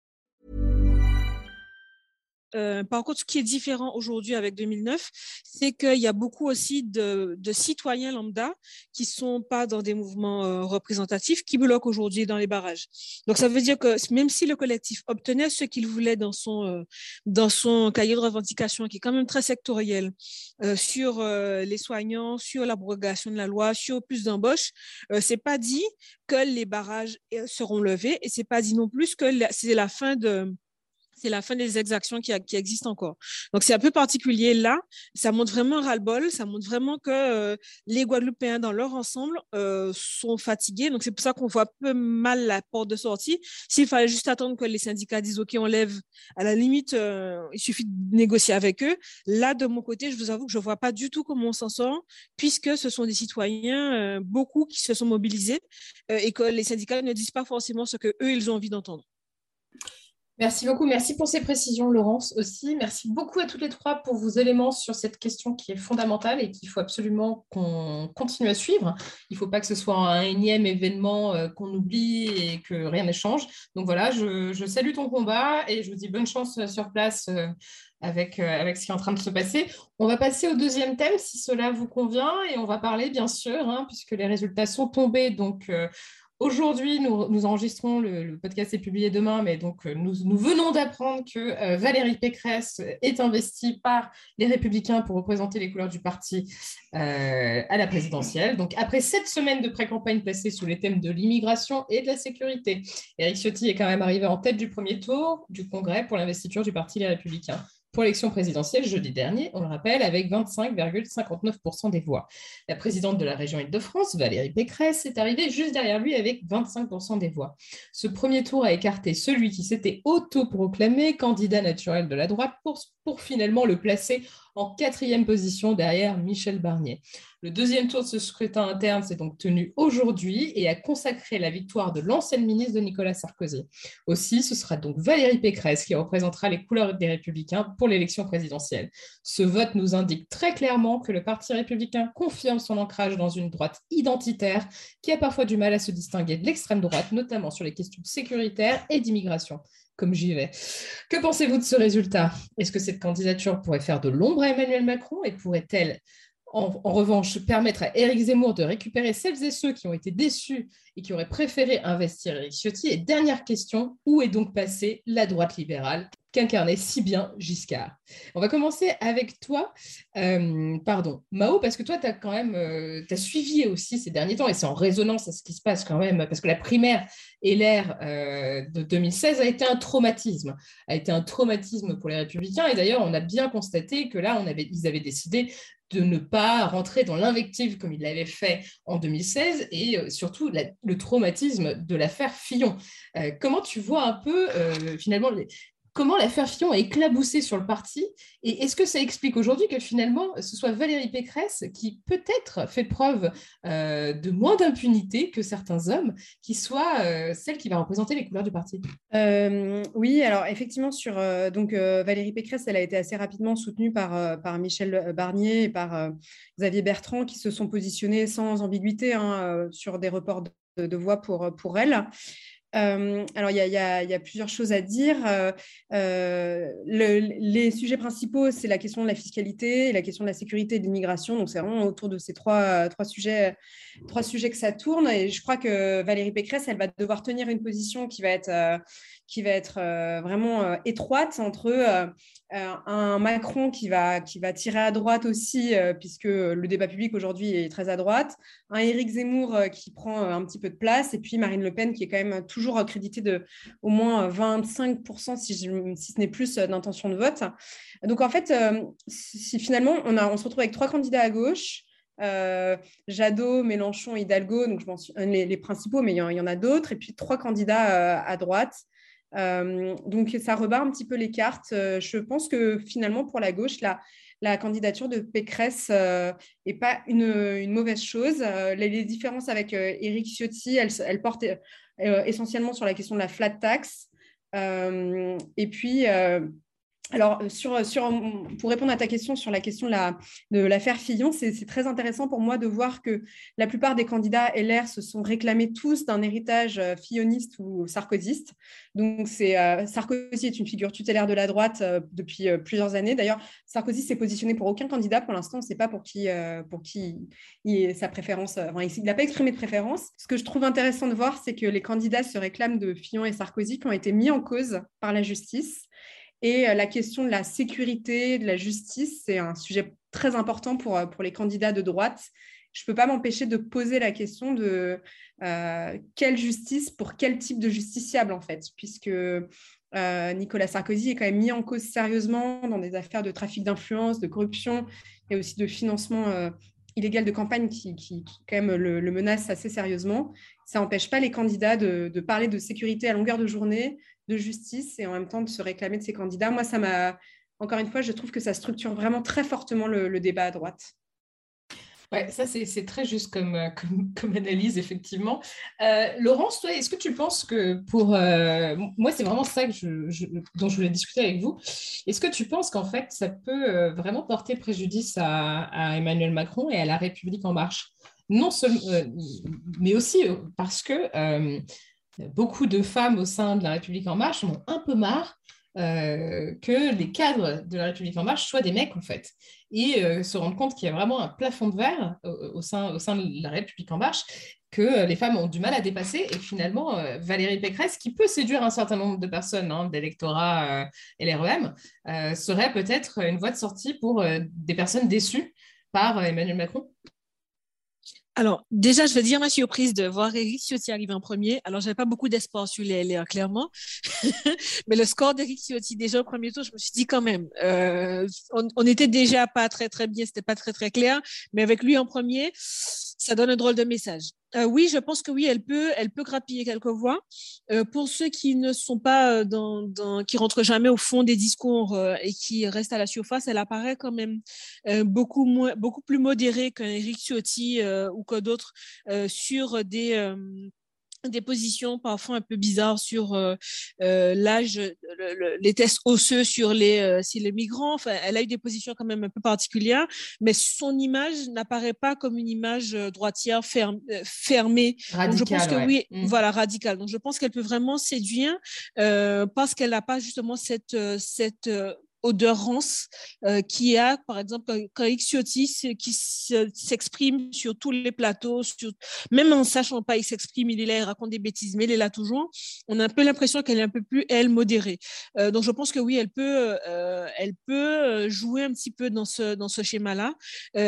Euh, par contre, ce qui est différent aujourd'hui avec 2009, c'est qu'il y a beaucoup aussi de, de, citoyens lambda qui sont pas dans des mouvements euh, représentatifs qui bloquent aujourd'hui dans les barrages. Donc, ça veut dire que même si le collectif obtenait ce qu'il voulait dans son, euh, dans son cahier de revendication, qui est quand même très sectoriel, euh, sur les soignants, sur l'abrogation de la loi, sur plus d'embauches, c'est pas dit que les barrages seront levés et c'est pas dit non plus que c'est la fin de c'est la fin des exactions qui, existent encore. Donc, c'est un peu particulier là. Ça montre vraiment un ras-le-bol. Ça montre vraiment que euh, les Guadeloupéens, dans leur ensemble, euh, sont fatigués. Donc, c'est pour ça qu'on voit peu mal la porte de sortie. S'il fallait juste attendre que les syndicats disent OK, on lève, à la limite, euh, il suffit de négocier avec eux. Là, de mon côté, je vous avoue que je ne vois pas du tout comment on s'en sort, puisque ce sont des citoyens, beaucoup qui se sont mobilisés et que les syndicats ne disent pas forcément ce qu'eux, ils ont envie d'entendre. Merci beaucoup. Merci pour ces précisions, Laurence, aussi. Merci beaucoup à toutes les trois pour vos éléments sur cette question qui est fondamentale et qu'il faut absolument qu'on continue à suivre. Il ne faut pas que ce soit un énième événement euh, qu'on oublie et que rien ne change. Donc voilà, je, salue ton combat et je vous dis bonne chance euh, sur place. Euh, avec, avec ce qui est en train de se passer. On va passer au deuxième thème, si cela vous convient, et on va parler, bien sûr, hein, puisque les résultats sont tombés, donc Aujourd'hui, nous, enregistrons, le, podcast est publié demain, mais donc euh, nous, venons d'apprendre que euh, Valérie Pécresse est investie par les Républicains pour représenter les couleurs du parti euh, à la présidentielle. Donc après sept semaines de pré-campagne placées sous les thèmes de l'immigration et de la sécurité, Éric Ciotti est quand même arrivé en tête du premier tour du Congrès pour l'investiture du Parti Les Républicains pour l'élection présidentielle jeudi dernier, on le rappelle, avec 25,59% des voix. La présidente de la région Île-de-France, Valérie Pécresse, est arrivée juste derrière lui avec 25% des voix. Ce premier tour a écarté celui qui s'était autoproclamé candidat naturel de la droite pour, pour finalement le placer en quatrième position derrière Michel Barnier. Le deuxième tour de ce scrutin interne s'est donc tenu aujourd'hui et a consacré la victoire de l'ancienne ministre de Nicolas Sarkozy. Aussi, ce sera donc Valérie Pécresse qui représentera les couleurs des Républicains pour l'élection présidentielle. Ce vote nous indique très clairement que le Parti républicain confirme son ancrage dans une droite identitaire qui a parfois du mal à se distinguer de l'extrême droite, notamment sur les questions sécuritaires et d'immigration comme j'y vais. Que pensez-vous de ce résultat? Est-ce que cette candidature pourrait faire de l'ombre à Emmanuel Macron et pourrait-elle en, revanche, permettre à Éric Zemmour de récupérer celles et ceux qui ont été déçus et qui auraient préféré investir Éric Ciotti? Et dernière question, où est donc passée la droite libérale? Qu'incarnait si bien Giscard. On va commencer avec toi, euh, pardon, Mao, parce que toi, tu as quand même euh, suivi aussi ces derniers temps, et c'est en résonance à ce qui se passe quand même, parce que la primaire et l'ère euh, de 2016 a été un traumatisme, a été un traumatisme pour les républicains, et d'ailleurs, on a bien constaté que là, ils avaient décidé de ne pas rentrer dans l'invective comme il l'avait fait en 2016 et surtout le traumatisme de l'affaire Fillon. Comment tu vois un peu finalement comment l'affaire Fillon a éclaboussé sur le parti et est-ce que ça explique aujourd'hui que finalement ce soit Valérie Pécresse qui peut-être fait preuve de moins d'impunité que certains hommes qui soit celle qui va représenter les couleurs du parti? Oui, alors effectivement sur Valérie Pécresse, elle a été assez rapidement soutenue par, Michel Barnier et par Xavier Bertrand qui se sont positionnés sans ambiguïté hein, sur des reports de, de voix pour, pour elle. Euh, alors, il y, a plusieurs choses à dire. Euh, euh, les sujets principaux, c'est la question de la fiscalité la question de la sécurité et de l'immigration. Donc, c'est vraiment autour de ces trois, sujets, trois que ça tourne. Et je crois que Valérie Pécresse, elle va devoir tenir une position qui va être, qui va être vraiment étroite entre un Macron qui va, qui va tirer à droite aussi, puisque le débat public aujourd'hui est très à droite, un Éric Zemmour qui prend un petit peu de place, et puis Marine Le Pen qui est quand même toujours toujours crédité de au moins 25%, si, si ce n'est plus, euh, d'intention de vote. Donc en fait, euh, si finalement on, a, on se retrouve avec trois candidats à gauche, euh, Jadot, Mélenchon, Hidalgo, donc je les principaux, mais il y, en, a d'autres, et puis trois candidats à droite. Donc ça rebat un petit peu les cartes. je pense que finalement pour la gauche, la, la candidature de Pécresse n'est pas une, mauvaise chose. Les, différences avec Éric Ciotti, elles, elles portent euh, essentiellement sur la question de la flat tax. Euh, et puis, euh, alors, sur, sur, pour répondre à ta question sur la question de l'affaire Fillon, c'est très intéressant pour moi de voir que la plupart des candidats LR se sont réclamés tous d'un héritage euh, filloniste ou sarkozyste. Donc, euh, Sarkozy est une figure tutélaire de la droite euh, depuis plusieurs années. D'ailleurs, Sarkozy s'est positionné pour aucun candidat. Pour l'instant, on ne sait pas pour qui, pour qui il sa préférence. il n'a pas exprimé de préférence. Ce que je trouve intéressant de voir, c'est que les candidats se réclament de Fillon et Sarkozy qui ont été mis en cause par la justice. Et euh, la question de la sécurité, de la justice, c'est un sujet très important pour, euh, pour les candidats de droite. Je ne peux pas m'empêcher de poser la question de euh, quelle justice pour quel type de justiciable, en fait, puisque Nicolas Sarkozy est quand même mis en cause sérieusement dans des affaires de trafic d'influence, de corruption et aussi de financement illégal de campagne qui, qui, quand même le, menace assez sérieusement. Ça n'empêche pas les candidats de, parler de sécurité à longueur de journée, de justice et en même temps de se réclamer de ces candidats. Moi, ça m'a, encore une fois, je trouve que ça structure vraiment très fortement le débat à droite. Ouais, ça c'est très juste comme, euh, (laughs) comme, analyse, effectivement. Euh, Laurence, toi, est-ce que tu penses que pour... Euh, moi, c'est vraiment ça dont je voulais discuter avec vous. Est-ce que tu penses qu'en fait, ça peut vraiment porter préjudice à, Emmanuel Macron et à la République en marche? Non seulement, mais aussi parce que beaucoup de femmes au sein de la République en marche ont un peu marre euh, que les cadres de la République en marche soient des mecs, en fait, et euh, se rendre compte qu'il y a vraiment un plafond de verre au, sein, au sein de la République en marche que euh, les femmes ont du mal à dépasser, et finalement, Valérie Pécresse, qui peut séduire un certain nombre de personnes hein, d'électorat LREM, serait peut-être une voie de sortie pour des personnes déçues par Emmanuel Macron alors, déjà, je vais dire ma surprise de voir Eric Ciotti arriver en premier. Alors, je n'avais pas beaucoup d'espoir sur les LR, clairement. (laughs) Mais le score d'Eric Ciotti, déjà au premier tour, je me suis dit quand même, euh, on, on, était déjà pas très, très bien, c'était pas très, très clair. Mais avec lui en premier, ça donne un drôle de message. Euh, oui, je pense que oui, elle peut, elle peut grappiller quelques voix. Euh, pour ceux qui ne sont pas euh, dans, dans, qui rentrent jamais au fond des discours et qui restent à la surface, elle apparaît quand même beaucoup moins, beaucoup plus modérée qu'un Eric Ciotti ou que d'autres sur des des positions parfois un peu bizarres sur euh, euh, l'âge, les tests osseux sur les, euh, les migrants. Enfin, elle a eu des positions quand même un peu particulières, mais son image n'apparaît pas comme une image droitière fermée. Donc, je pense que oui, mmh. voilà, radicale. Donc je pense qu'elle peut vraiment séduire parce qu'elle n'a pas justement cette, cette odeur rance euh, qui a, par exemple, quand Xiotti qui s'exprime sur tous les plateaux, même en sachant pas, il s'exprime, il est là, il raconte des bêtises, mais il est là toujours. On a un peu l'impression qu'elle est un peu plus, elle, modérée. Euh, donc, je pense que oui, elle peut, euh, elle peut jouer un petit peu dans ce, dans ce schéma-là,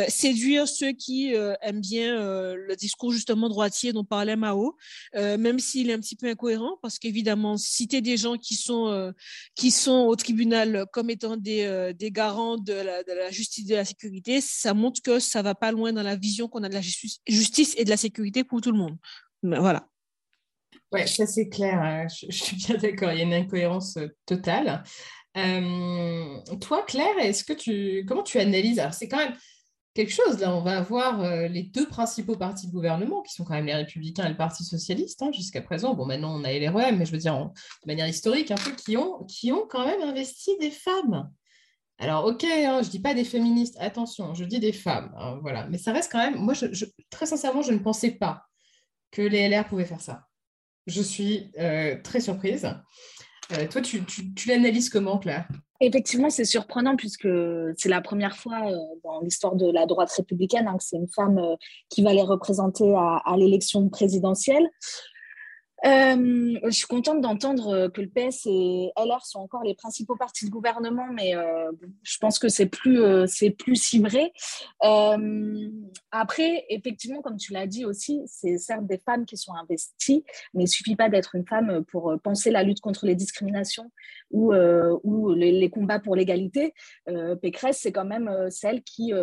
séduire ceux qui aiment bien le discours justement droitier dont parlait Mao, même s'il est un petit peu incohérent, parce qu'évidemment, citer des gens qui sont, qui sont au tribunal comme étant euh, des, garants de la, justice et de la sécurité, ça montre que ça va pas loin dans la vision qu'on a de la justice, et de la sécurité pour tout le monde. voilà. Ouais, ça c'est clair. Hein. Je, suis bien d'accord. Il y a une incohérence euh, totale. Euh, toi, Claire, est-ce que tu comment tu analyses? Alors c'est quand même quelque chose. Là, on va avoir les deux principaux partis de gouvernement, qui sont quand même les Républicains et le Parti Socialiste, hein, jusqu'à présent. Bon, maintenant, on a LREM, mais je veux dire, de manière historique, un peu, qui ont, quand même investi des femmes. Alors, ok, hein, je ne dis pas des féministes, attention, je dis des femmes, hein, voilà. Mais ça reste quand même, moi, très sincèrement, je ne pensais pas que les LR pouvaient faire ça. Je suis euh, très surprise. Euh, toi, tu, tu l'analyses comment, Claire Effectivement, c'est surprenant puisque c'est la première fois euh, dans l'histoire de la droite républicaine hein, que c'est une femme euh, qui va les représenter à l'élection présidentielle. Euh, je suis contente d'entendre euh, que le PS et LR sont encore les principaux partis de gouvernement, mais euh, je pense que c'est plus, c'est plus vrai. après, effectivement, comme tu l'as dit aussi, c'est certes des femmes qui sont investies, mais il suffit pas d'être une femme pour penser la lutte contre les discriminations ou, ou les, les, combats pour l'égalité. Pécresse, c'est quand même celle qui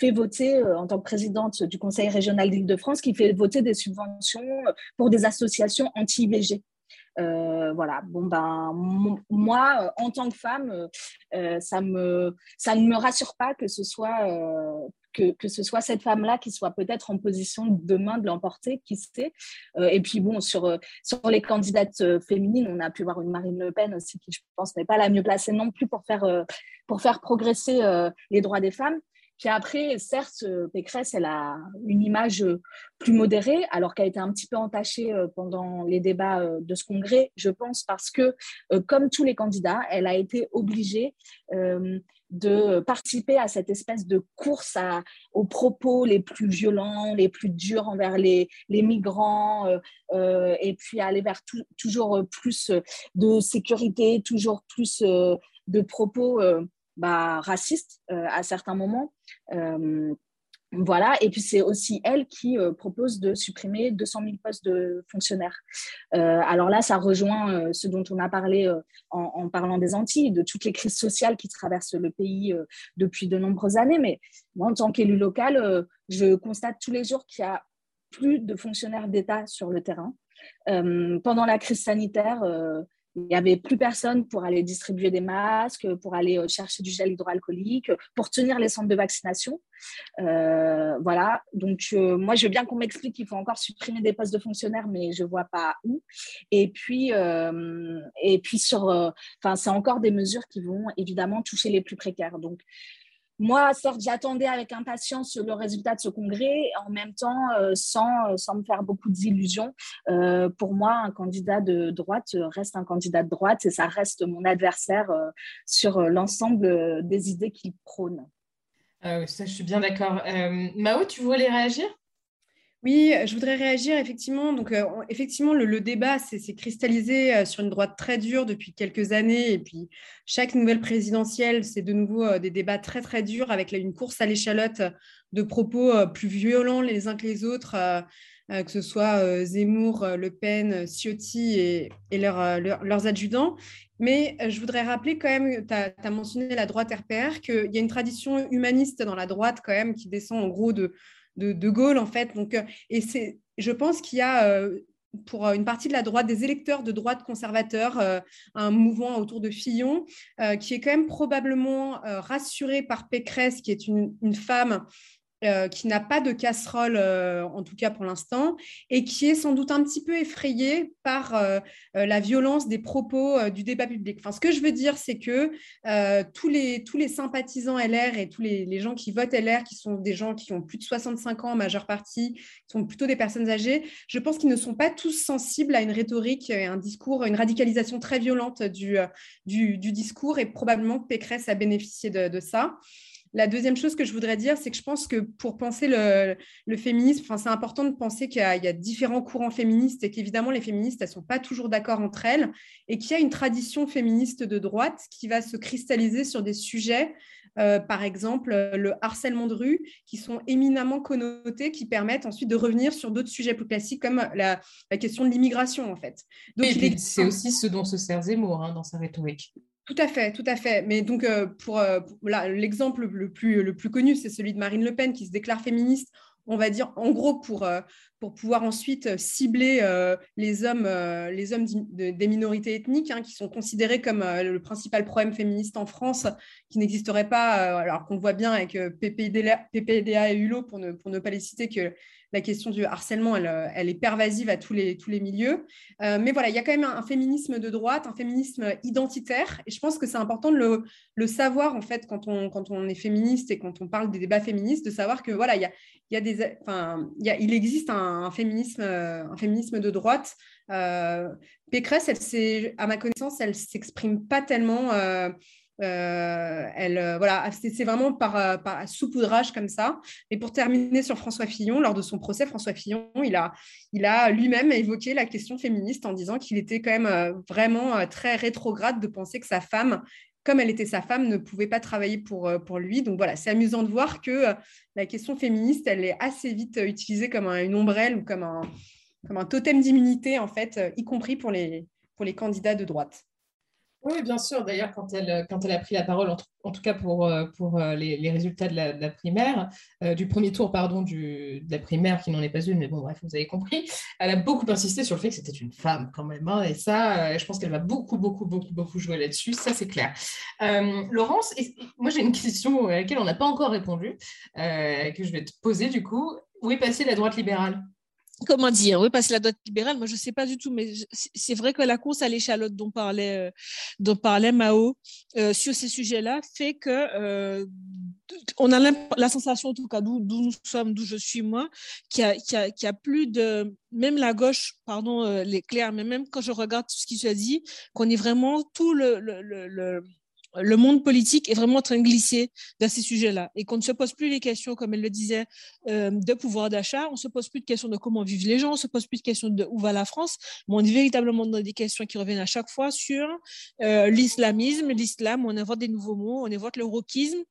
fait voter, euh, en tant que présidente du Conseil régional d'Île-de-France, qui fait voter des subventions euh, pour des associations anti-IVG. Euh, voilà, bon ben moi, en tant que femme, ça, me, ça ne me rassure pas que ce soit, que, que, ce soit cette femme-là qui soit peut-être en position demain de l'emporter, qui sait. et puis bon, sur, sur les candidates féminines, on a pu voir une Marine Le Pen aussi, qui je pense n'est pas la mieux placée non plus pour faire, pour faire progresser les droits des femmes. Puis après, certes, euh, Pécresse, elle a une image euh, plus modérée, alors qu'elle a été un petit peu entachée euh, pendant les débats de ce congrès, je pense, parce que, comme tous les candidats, elle a été obligée de participer à cette espèce de course aux propos les plus violents, les plus durs envers les, les migrants, et puis aller vers toujours plus de sécurité, toujours plus de propos bah, racistes à certains moments. Euh, Voilà, et puis c'est aussi elle qui euh, propose de supprimer 200 000 postes de fonctionnaires. Euh, alors là, ça rejoint euh, ce dont on a parlé en, parlant des Antilles, de toutes les crises sociales qui traversent le pays depuis de nombreuses années. Mais moi, en tant qu'élu local, je constate tous les jours qu'il y a plus de fonctionnaires d'État sur le terrain. pendant la crise sanitaire, il n'y avait plus personne pour aller distribuer des masques, pour aller euh, chercher du gel hydroalcoolique, pour tenir les centres de vaccination. Euh, voilà. Donc, euh, moi, je veux bien qu'on m'explique qu'il faut encore supprimer des postes de fonctionnaires, mais je ne vois pas où. Et puis, puis sur, c'est encore des mesures qui vont évidemment toucher les plus précaires. Donc, moi, j'attendais avec impatience le résultat de ce congrès, en même temps, euh, sans, euh, sans me faire beaucoup d'illusions. Euh, pour moi, un candidat de droite reste un candidat de droite et ça reste mon adversaire sur l'ensemble des idées qu'il prône. ça, je suis bien d'accord. Mao, tu voulais réagir? Oui, je voudrais réagir effectivement. Donc, euh, effectivement, le, débat s'est cristallisé euh, sur une droite très dure depuis quelques années. Et puis, chaque nouvelle présidentielle, c'est de nouveau euh, des débats très, très durs avec une course à l'échalote de propos plus violents les uns que les autres, que ce soit Zemmour, Le Pen, Ciotti et, leurs adjudants. Mais je voudrais rappeler quand même, tu as, as, mentionné la droite RPR, qu'il y a une tradition humaniste dans la droite quand même qui descend en gros de de, Gaulle, en fait. Donc, euh, et c'est, je pense qu'il y a euh, pour une partie de la droite, des électeurs de droite conservateurs, euh, un mouvement autour de Fillon, qui est quand même probablement rassuré par Pécresse, qui est une, une femme euh, qui n'a pas de casserole, euh, en tout cas pour l'instant, et qui est sans doute un petit peu effrayé par euh, la violence des propos du débat public. Enfin, ce que je veux dire, c'est que tous, les, tous les sympathisants LR et tous les, gens qui votent LR, qui sont des gens qui ont plus de 65 ans en majeure partie, sont plutôt des personnes âgées, je pense qu'ils ne sont pas tous sensibles à une rhétorique et un discours, une radicalisation très violente du, du, discours, et probablement Pécresse a bénéficié de ça. La deuxième chose que je voudrais dire, c'est que je pense que pour penser le, féminisme, c'est important de penser qu'il y, a différents courants féministes et qu'évidemment, les féministes, elles ne sont pas toujours d'accord entre elles et qu'il y a une tradition féministe de droite qui va se cristalliser sur des sujets, euh, par exemple le harcèlement de rue, qui sont éminemment connotés, qui permettent ensuite de revenir sur d'autres sujets plus classiques comme la, question de l'immigration, en fait. Donc, c'est aussi ce dont se sert Zemmour hein, dans sa rhétorique. Tout à fait, tout à fait. Mais donc, euh, pour, euh, l'exemple le plus, le plus connu, c'est celui de Marine Le Pen qui se déclare féministe, on va dire, en gros, pour, euh, pour pouvoir ensuite cibler les hommes, les hommes des minorités ethniques, hein, qui sont considérés comme le principal problème féministe en France, qui n'existerait pas, alors qu'on voit bien avec PPDA, et Hulot, pour ne, pour ne pas les citer, que la question du harcèlement, elle, euh, est pervasive à tous les, tous les milieux. Euh, mais voilà, il y a quand même un, féminisme de droite, un féminisme identitaire. Et je pense que c'est important de le, savoir, en fait, quand on, quand on est féministe et quand on parle des débats féministes, de savoir que voilà, il y a, des, enfin, il, existe un, féminisme, un féminisme de droite. Euh, Pécresse, elle, à ma connaissance, elle s'exprime pas tellement. Euh, elle, euh, voilà, c'est vraiment par, euh, par, saupoudrage comme ça. Et pour terminer sur François Fillon, lors de son procès, François Fillon, il a, il a lui-même évoqué la question féministe en disant qu'il était quand même vraiment très rétrograde de penser que sa femme comme elle était sa femme, ne pouvait pas travailler pour, pour lui. Donc voilà, c'est amusant de voir que la question féministe, elle est assez vite utilisée comme une ombrelle ou comme un, comme un totem d'immunité, en fait, y compris pour les, pour les candidats de droite. Oui, bien sûr. D'ailleurs, quand elle, quand elle a pris la parole, en, tout cas pour, euh, pour euh, les, résultats de la, primaire, euh, du premier tour, pardon, de la primaire qui n'en est pas une, mais bon, bref, vous avez compris, elle a beaucoup insisté sur le fait que c'était une femme quand même. Hein, et ça, je pense qu'elle va beaucoup, beaucoup, beaucoup, beaucoup jouer là-dessus. Ça, c'est clair. Laurence, moi, j'ai une question à laquelle on n'a pas encore répondu, que je vais te poser du coup. Où est passée la droite libérale? Comment dire, oui, parce que la droite libérale, moi je ne sais pas du tout, mais c'est vrai que la course à l'échalote dont parlait, euh, dont parlait Mao euh, sur ces sujets-là fait que euh, on a la sensation, en tout cas d'où nous sommes, d'où je suis moi, qu'il n'y a, plus de, même la gauche, pardon, les clairs, mais même quand je regarde tout ce qui se dit, qu'on est vraiment tout le monde politique est vraiment en train de glisser dans ces sujets-là. Et qu'on ne se pose plus les questions, comme elle le disait, euh, de pouvoir d'achat, on ne se pose plus de questions de comment vivent les gens, on ne se pose plus de questions de où va la France, mais on est véritablement dans des questions qui reviennent à chaque fois sur euh, l'islamisme, l'islam, on invente des nouveaux mots, on invente le rockisme,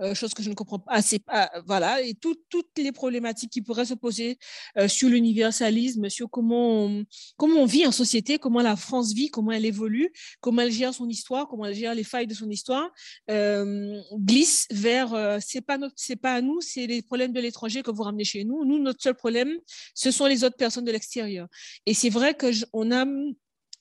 euh, chose que je ne comprends pas assez, voilà, et toutes les problématiques qui pourraient se poser sur l'universalisme, sur comment on, comment on vit en société, comment la France vit, comment elle évolue, comment elle gère son histoire, comment elle gère les failles de son histoire, euh, glisse vers euh, c'est pas notre, c'est pas à nous, c'est les problèmes de l'étranger que vous ramenez chez nous. Nous, notre seul problème, ce sont les autres personnes de l'extérieur. Et c'est vrai que on a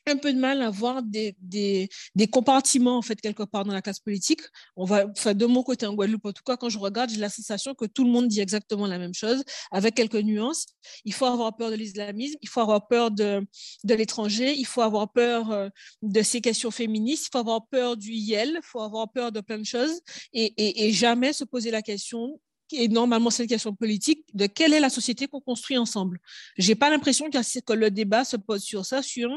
un peu de mal à voir des, des, des, compartiments en fait quelque part dans la classe politique. On va, enfin, de mon côté en Guadeloupe, en tout cas, quand je regarde, j'ai la sensation que tout le monde dit exactement la même chose, avec quelques nuances. Il faut avoir peur de l'islamisme, il faut avoir peur de, de l'étranger, il faut avoir peur euh, de ces questions féministes, il faut avoir peur du IEL, il faut avoir peur de plein de choses et, et, et jamais se poser la question et normalement c'est une question politique, de quelle est la société qu'on construit ensemble. J'ai pas l'impression que le débat se pose sur ça, sur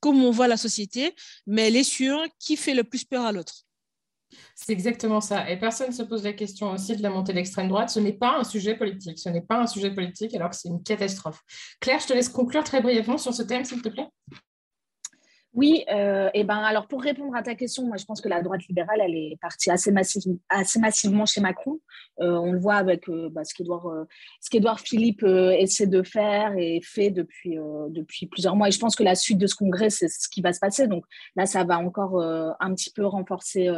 comment on voit la société, mais elle est sur qui fait le plus peur à l'autre. C'est exactement ça. Et personne ne se pose la question aussi de la montée de l'extrême droite. Ce n'est pas un sujet politique. Ce n'est pas un sujet politique alors que c'est une catastrophe. Claire, je te laisse conclure très brièvement sur ce thème, s'il te plaît. Oui, euh, et ben alors pour répondre à ta question, moi je pense que la droite libérale, elle est partie assez, assez massivement chez Macron. Euh, on le voit avec euh, bah, ce qu'Edouard ce Philippe essaie de faire et fait depuis, depuis plusieurs mois. Et je pense que la suite de ce congrès, c'est ce qui va se passer. Donc là, ça va encore un petit peu renforcer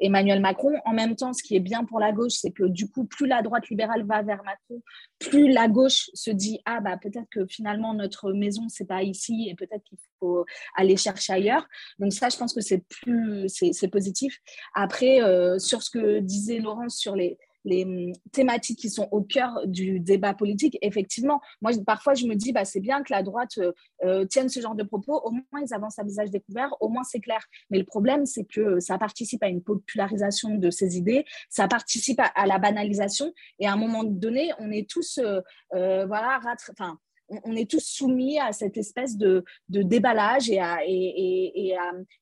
Emmanuel Macron. En même temps, ce qui est bien pour la gauche, c'est que du coup, plus la droite libérale va vers Macron, plus la gauche se dit ah bah peut-être que finalement notre maison c'est pas ici et peut-être qu'il faut aller chercher ailleurs. Donc ça, je pense que c'est plus c'est positif. Après, euh, sur ce que disait Laurence sur les les hum, thématiques qui sont au cœur du débat politique, effectivement, moi, parfois, je me dis, bah, c'est bien que la droite euh, euh, tienne ce genre de propos, au moins, ils avancent à visage découvert, au moins, c'est clair. Mais le problème, c'est que ça participe à une popularisation de ces idées, ça participe à, la banalisation, et à un moment donné, on est tous, voilà, enfin, on, est tous soumis à cette espèce de, déballage et à,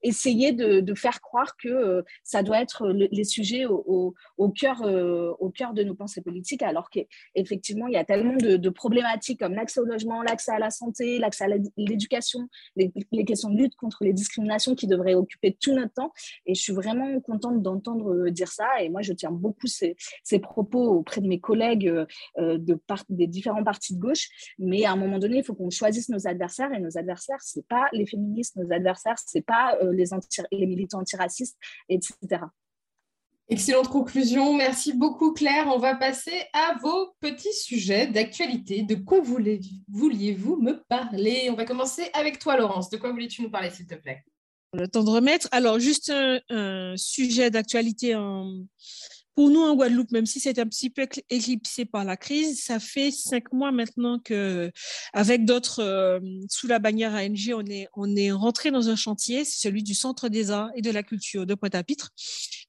essayer de, faire croire que euh, ça doit être les sujets au, cœur, euh, au cœur de nos pensées politiques, alors qu'effectivement, il y a tellement de, problématiques comme l'accès au logement, l'accès à la santé, l'accès à l'éducation, les, questions de lutte contre les discriminations qui devraient occuper tout notre temps. Et je suis vraiment contente d'entendre euh, dire ça. Et moi, je tiens beaucoup ces, propos auprès de mes collègues de des différents partis de gauche. Mais à un moment donné, il faut qu'on choisisse nos adversaires et nos adversaires, ce n'est pas les féministes, nos adversaires, ce n'est pas euh, les, les militants antiracistes, etc. Excellente conclusion. Merci beaucoup, Claire. On va passer à vos petits sujets d'actualité. De quoi vouliez-vous me parler? On va commencer avec toi, Laurence. De quoi voulais-tu nous parler, s'il te plaît? Le temps de remettre. Alors, juste un sujet d'actualité en, pour nous en Guadeloupe, même si c'est un petit peu éclipsé par la crise, ça fait cinq mois maintenant que, avec d'autres euh, sous la bannière ANG, on est on est rentré dans un chantier, celui du Centre des Arts et de la Culture de Pointe-à-Pitre,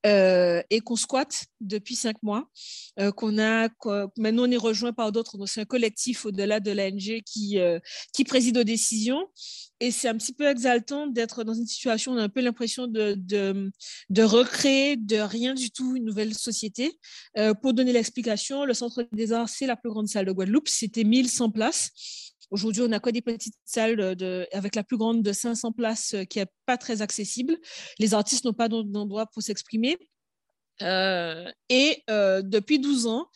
euh, et qu'on squatte depuis cinq mois. Euh, qu'on a maintenant on est rejoint par d'autres. C'est un collectif au-delà de l'ANG qui euh, qui préside aux décisions et c'est un petit peu exaltant d'être dans une situation, on a un peu l'impression de, de, recréer de rien du tout une nouvelle société. Pour donner l'explication, le Centre des Arts, c'est la plus grande salle de Guadeloupe, c'était 1100 places. Aujourd'hui, on n'a que des petites salles de, avec la plus grande de 500 places euh, qui n'est pas très accessible. Les artistes n'ont pas d'endroit pour s'exprimer. Euh, et depuis 12 ans,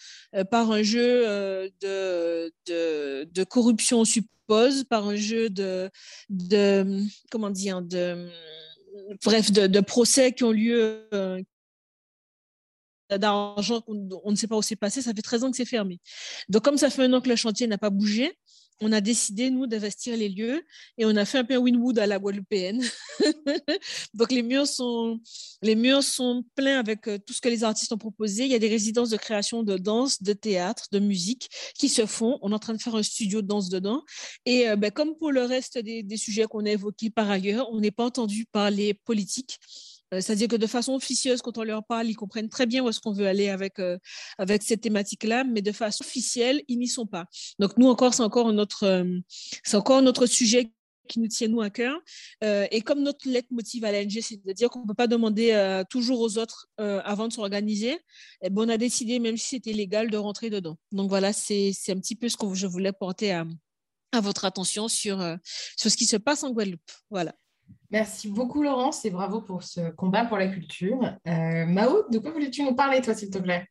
par un jeu de, de, corruption, pose par un jeu de, de comment dire, bref, de, procès qui ont lieu, euh, d'argent, on ne sait pas où c'est passé, ça fait 13 ans que c'est fermé. Donc, comme ça fait un an que le chantier n'a pas bougé, on a décidé, nous, d'investir les lieux et on a fait un peu un Winwood à la Guadeloupéenne. (laughs) Donc, les murs, sont, les murs sont pleins avec euh, tout ce que les artistes ont proposé. Il y a des résidences de création de danse, de théâtre, de musique qui se font. On est en train de faire un studio de danse dedans. Et euh, ben, comme pour le reste des, des sujets qu'on a évoqués par ailleurs, on n'est pas entendu par les politiques. Euh, c'est-à-dire que de façon officieuse, quand on leur parle, ils comprennent très bien où est-ce qu'on veut aller avec, euh, avec cette thématique-là, mais de façon officielle, ils n'y sont pas. Donc nous encore, c'est encore notre, euh, encore notre sujet qui nous tient nous à cœur. et comme notre lettre motive à l'ANG, c'est de dire qu'on ne peut pas demander toujours aux autres avant de s'organiser, eh ben, on a décidé, même si c'était légal, de rentrer dedans. Donc voilà, c'est un petit peu ce que je voulais porter à, à votre attention sur, sur ce qui se passe en Guadeloupe. Voilà. Merci beaucoup, Laurence, et bravo pour ce combat pour la culture. Euh, Mao, de quoi voulais-tu nous parler, toi, s'il te plaît?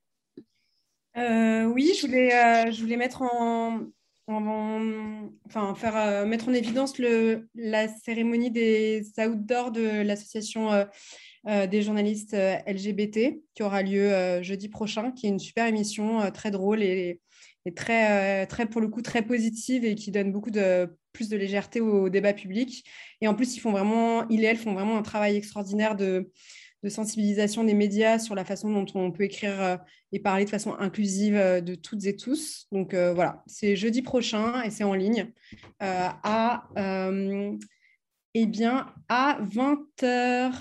Euh, Oui, je voulais, euh, je voulais mettre en, enfin, faire, mettre en évidence le, la cérémonie des outdoors de l'association des journalistes LGBT qui aura lieu jeudi prochain, qui est une super émission très drôle et, et très, très, pour le coup, très positive et qui donne beaucoup de plus de légèreté au débat public. Et en plus, ils font vraiment, ils et elles font vraiment un travail extraordinaire de, sensibilisation des médias sur la façon dont on peut écrire euh, et parler de façon inclusive euh, de toutes et tous. Donc euh, voilà, c'est jeudi prochain et c'est en ligne à, eh bien, à 20h.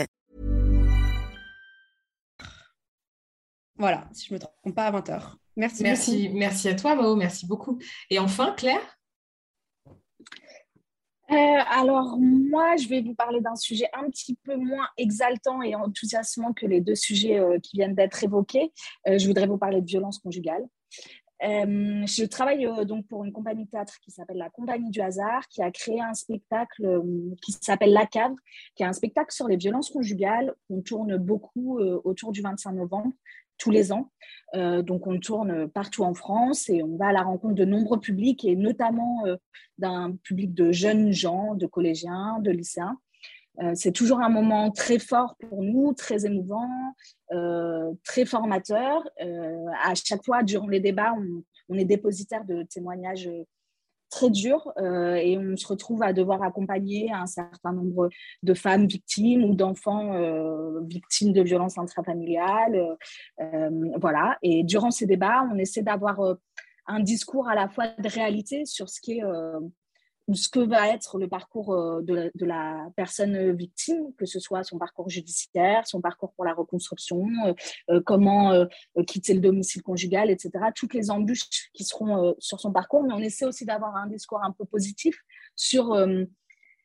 Voilà, si je ne me trompe pas, à 20h. Merci, merci, merci à toi, Mao. Merci beaucoup. Et enfin, Claire? Euh, alors, moi, je vais vous parler d'un sujet un petit peu moins exaltant et enthousiasmant que les deux sujets euh, qui viennent d'être évoqués. Euh, je voudrais vous parler de violence conjugale. Euh, je travaille euh, donc pour une compagnie de théâtre qui s'appelle la Compagnie du hasard, qui a créé un spectacle euh, qui s'appelle La Cave, qui est un spectacle sur les violences conjugales. On tourne beaucoup autour du 25 novembre tous les ans. donc on tourne partout en France et on va à la rencontre de nombreux publics et notamment d'un public de jeunes gens, de collégiens, de lycéens. Euh, c'est toujours un moment très fort pour nous, très émouvant, euh, très formateur. Euh, à chaque fois, durant les débats, on, est dépositaire de témoignages très durs et on se retrouve à devoir accompagner un certain nombre de femmes victimes ou d'enfants victimes de violences intrafamiliales. voilà. Et durant ces débats, on essaie d'avoir un discours à la fois de réalité sur ce qui est ce que va être le parcours euh, de la, personne victime, que ce soit son parcours judiciaire, son parcours pour la reconstruction, euh, euh, comment quitter le domicile conjugal, etc. Toutes les embûches qui seront sur son parcours, mais on essaie aussi d'avoir un discours un peu positif sur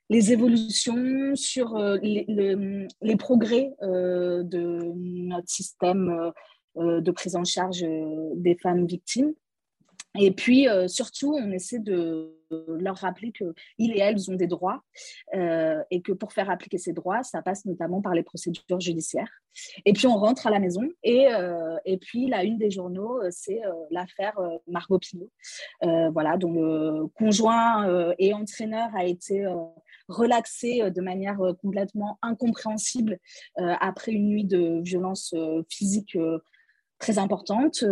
les évolutions, sur les, progrès de notre système de prise en charge des femmes victimes. Et puis, surtout, on essaie de leur rappeler qu'ils et elles ont des droits euh, et que pour faire appliquer ces droits, ça passe notamment par les procédures judiciaires. Et puis on rentre à la maison et, euh, et puis la une des journaux, euh, c'est l'affaire Margot Pinot, voilà, dont le conjoint et entraîneur a été relaxé de manière complètement incompréhensible après une nuit de violence physique très importante.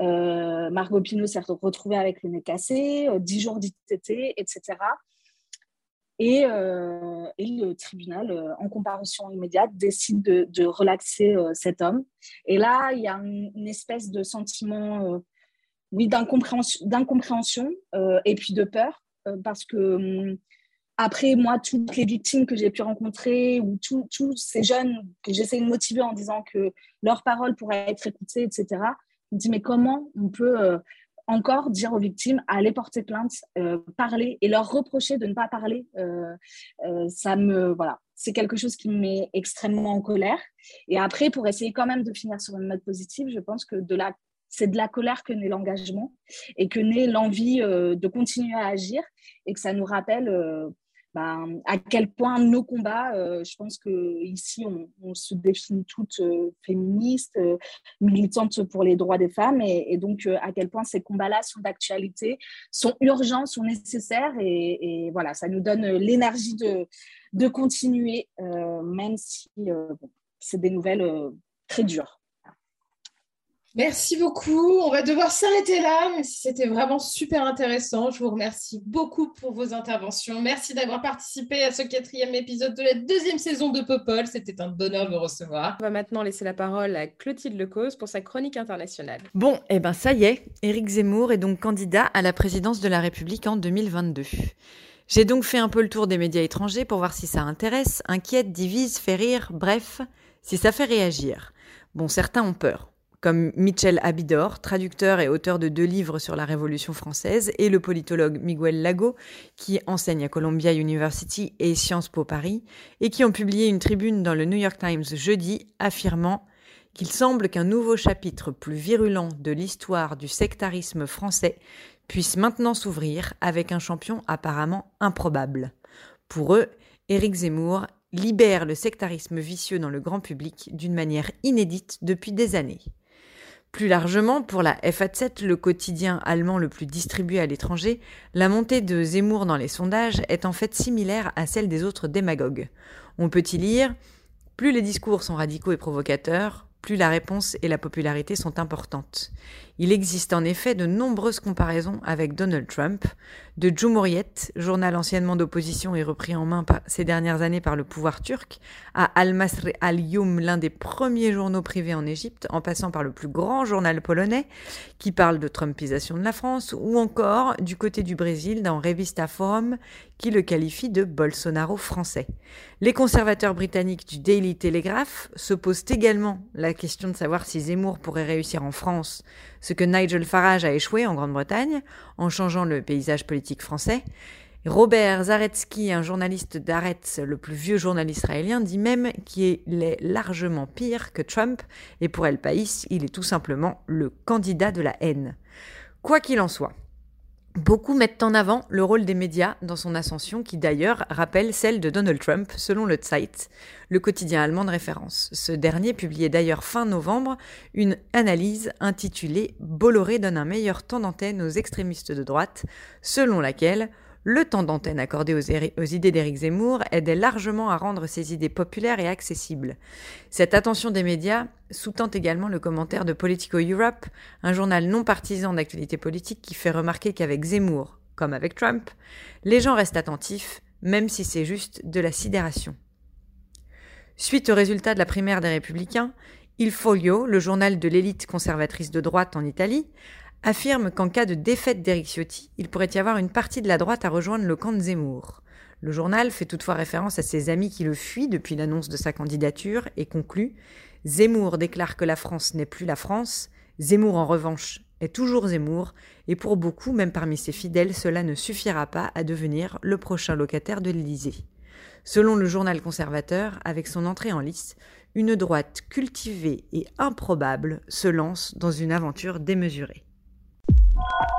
Euh, Margot Pinot s'est retrouvée avec le nez cassé, 10 euh, jours d'ITT, etc. Et, euh, le tribunal, en comparution immédiate, décide de, relaxer cet homme. Et là, il y a une, espèce de sentiment oui, d'incompréhension et puis de peur, parce que hum, après, moi, toutes les victimes que j'ai pu rencontrer ou tous ces jeunes que j'essaie de motiver en disant que leur parole pourrait être écoutée, etc., me dit mais comment on peut euh, encore dire aux victimes aller porter plainte, euh, parler et leur reprocher de ne pas parler. Euh, ça me voilà, c'est quelque chose qui me met extrêmement en colère. Et après, pour essayer quand même de finir sur une note positive, je pense que de la c'est de la colère que naît l'engagement et que naît l'envie de continuer à agir et que ça nous rappelle ben, à quel point nos combats, euh, je pense qu'ici, on, on se définit toutes euh, féministes, euh, militantes pour les droits des femmes, et, donc à quel point ces combats-là sont d'actualité, sont urgents, sont nécessaires, et, voilà, ça nous donne l'énergie de, de continuer, même si c'est des nouvelles très dures. Merci beaucoup. On va devoir s'arrêter là, mais c'était vraiment super intéressant. Je vous remercie beaucoup pour vos interventions. Merci d'avoir participé à ce quatrième épisode de la deuxième saison de Popol. C'était un bonheur de vous recevoir. On va maintenant laisser la parole à Clotilde Lecause pour sa chronique internationale. Bon, eh ben ça y est, Éric Zemmour est donc candidat à la présidence de la République en 2022. J'ai donc fait un peu le tour des médias étrangers pour voir si ça intéresse, inquiète, divise, fait rire, bref, si ça fait réagir. Bon, certains ont peur, comme Michel Abidor, traducteur et auteur de deux livres sur la Révolution française, et le politologue Miguel Lago, qui enseigne à Columbia University et Sciences Po Paris, et qui ont publié une tribune dans le New York Times jeudi affirmant qu'il semble qu'un nouveau chapitre plus virulent de l'histoire du sectarisme français puisse maintenant s'ouvrir avec un champion apparemment improbable. Pour eux, Éric Zemmour libère le sectarisme vicieux dans le grand public d'une manière inédite depuis des années. Plus largement, pour la FA7, le quotidien allemand le plus distribué à l'étranger, la montée de Zemmour dans les sondages est en fait similaire à celle des autres démagogues. On peut y lire Plus les discours sont radicaux et provocateurs, plus la réponse et la popularité sont importantes. Il existe en effet de nombreuses comparaisons avec Donald Trump, de Cumhuriyet, journal anciennement d'opposition et repris en main ces dernières années par le pouvoir turc, à Al-Masr al-Youm, l'un des premiers journaux privés en Égypte, en passant par le plus grand journal polonais, qui parle de Trumpisation de la France, ou encore du côté du Brésil dans Revista Forum, qui le qualifie de Bolsonaro français. Les conservateurs britanniques du Daily Telegraph se posent également la question de savoir si Zemmour pourrait réussir en France ce que Nigel Farage a échoué en Grande-Bretagne en changeant le paysage politique français. Robert Zaretsky, un journaliste d'Aretz, le plus vieux journaliste israélien, dit même qu'il est largement pire que Trump, et pour El País, il est tout simplement le candidat de la haine. Quoi qu'il en soit, Beaucoup mettent en avant le rôle des médias dans son ascension, qui d'ailleurs rappelle celle de Donald Trump, selon le Zeit, le quotidien allemand de référence. Ce dernier publiait d'ailleurs fin novembre une analyse intitulée Bolloré donne un meilleur temps d'antenne aux extrémistes de droite, selon laquelle le temps d'antenne accordé aux, idées d'Éric Zemmour aidait largement à rendre ses idées populaires et accessibles. Cette attention des médias sous-tend également le commentaire de Politico Europe, un journal non partisan d'actualité politique qui fait remarquer qu'avec Zemmour, comme avec Trump, les gens restent attentifs, même si c'est juste de la sidération. Suite au résultat de la primaire des Républicains, Il Foglio, le journal de l'élite conservatrice de droite en Italie, affirme qu'en cas de défaite d'Eric Ciotti, il pourrait y avoir une partie de la droite à rejoindre le camp de Zemmour. Le journal fait toutefois référence à ses amis qui le fuient depuis l'annonce de sa candidature et conclut Zemmour déclare que la France n'est plus la France, Zemmour en revanche est toujours Zemmour, et pour beaucoup, même parmi ses fidèles, cela ne suffira pas à devenir le prochain locataire de l'Élysée. Selon le journal conservateur, avec son entrée en lice, une droite cultivée et improbable se lance dans une aventure démesurée. you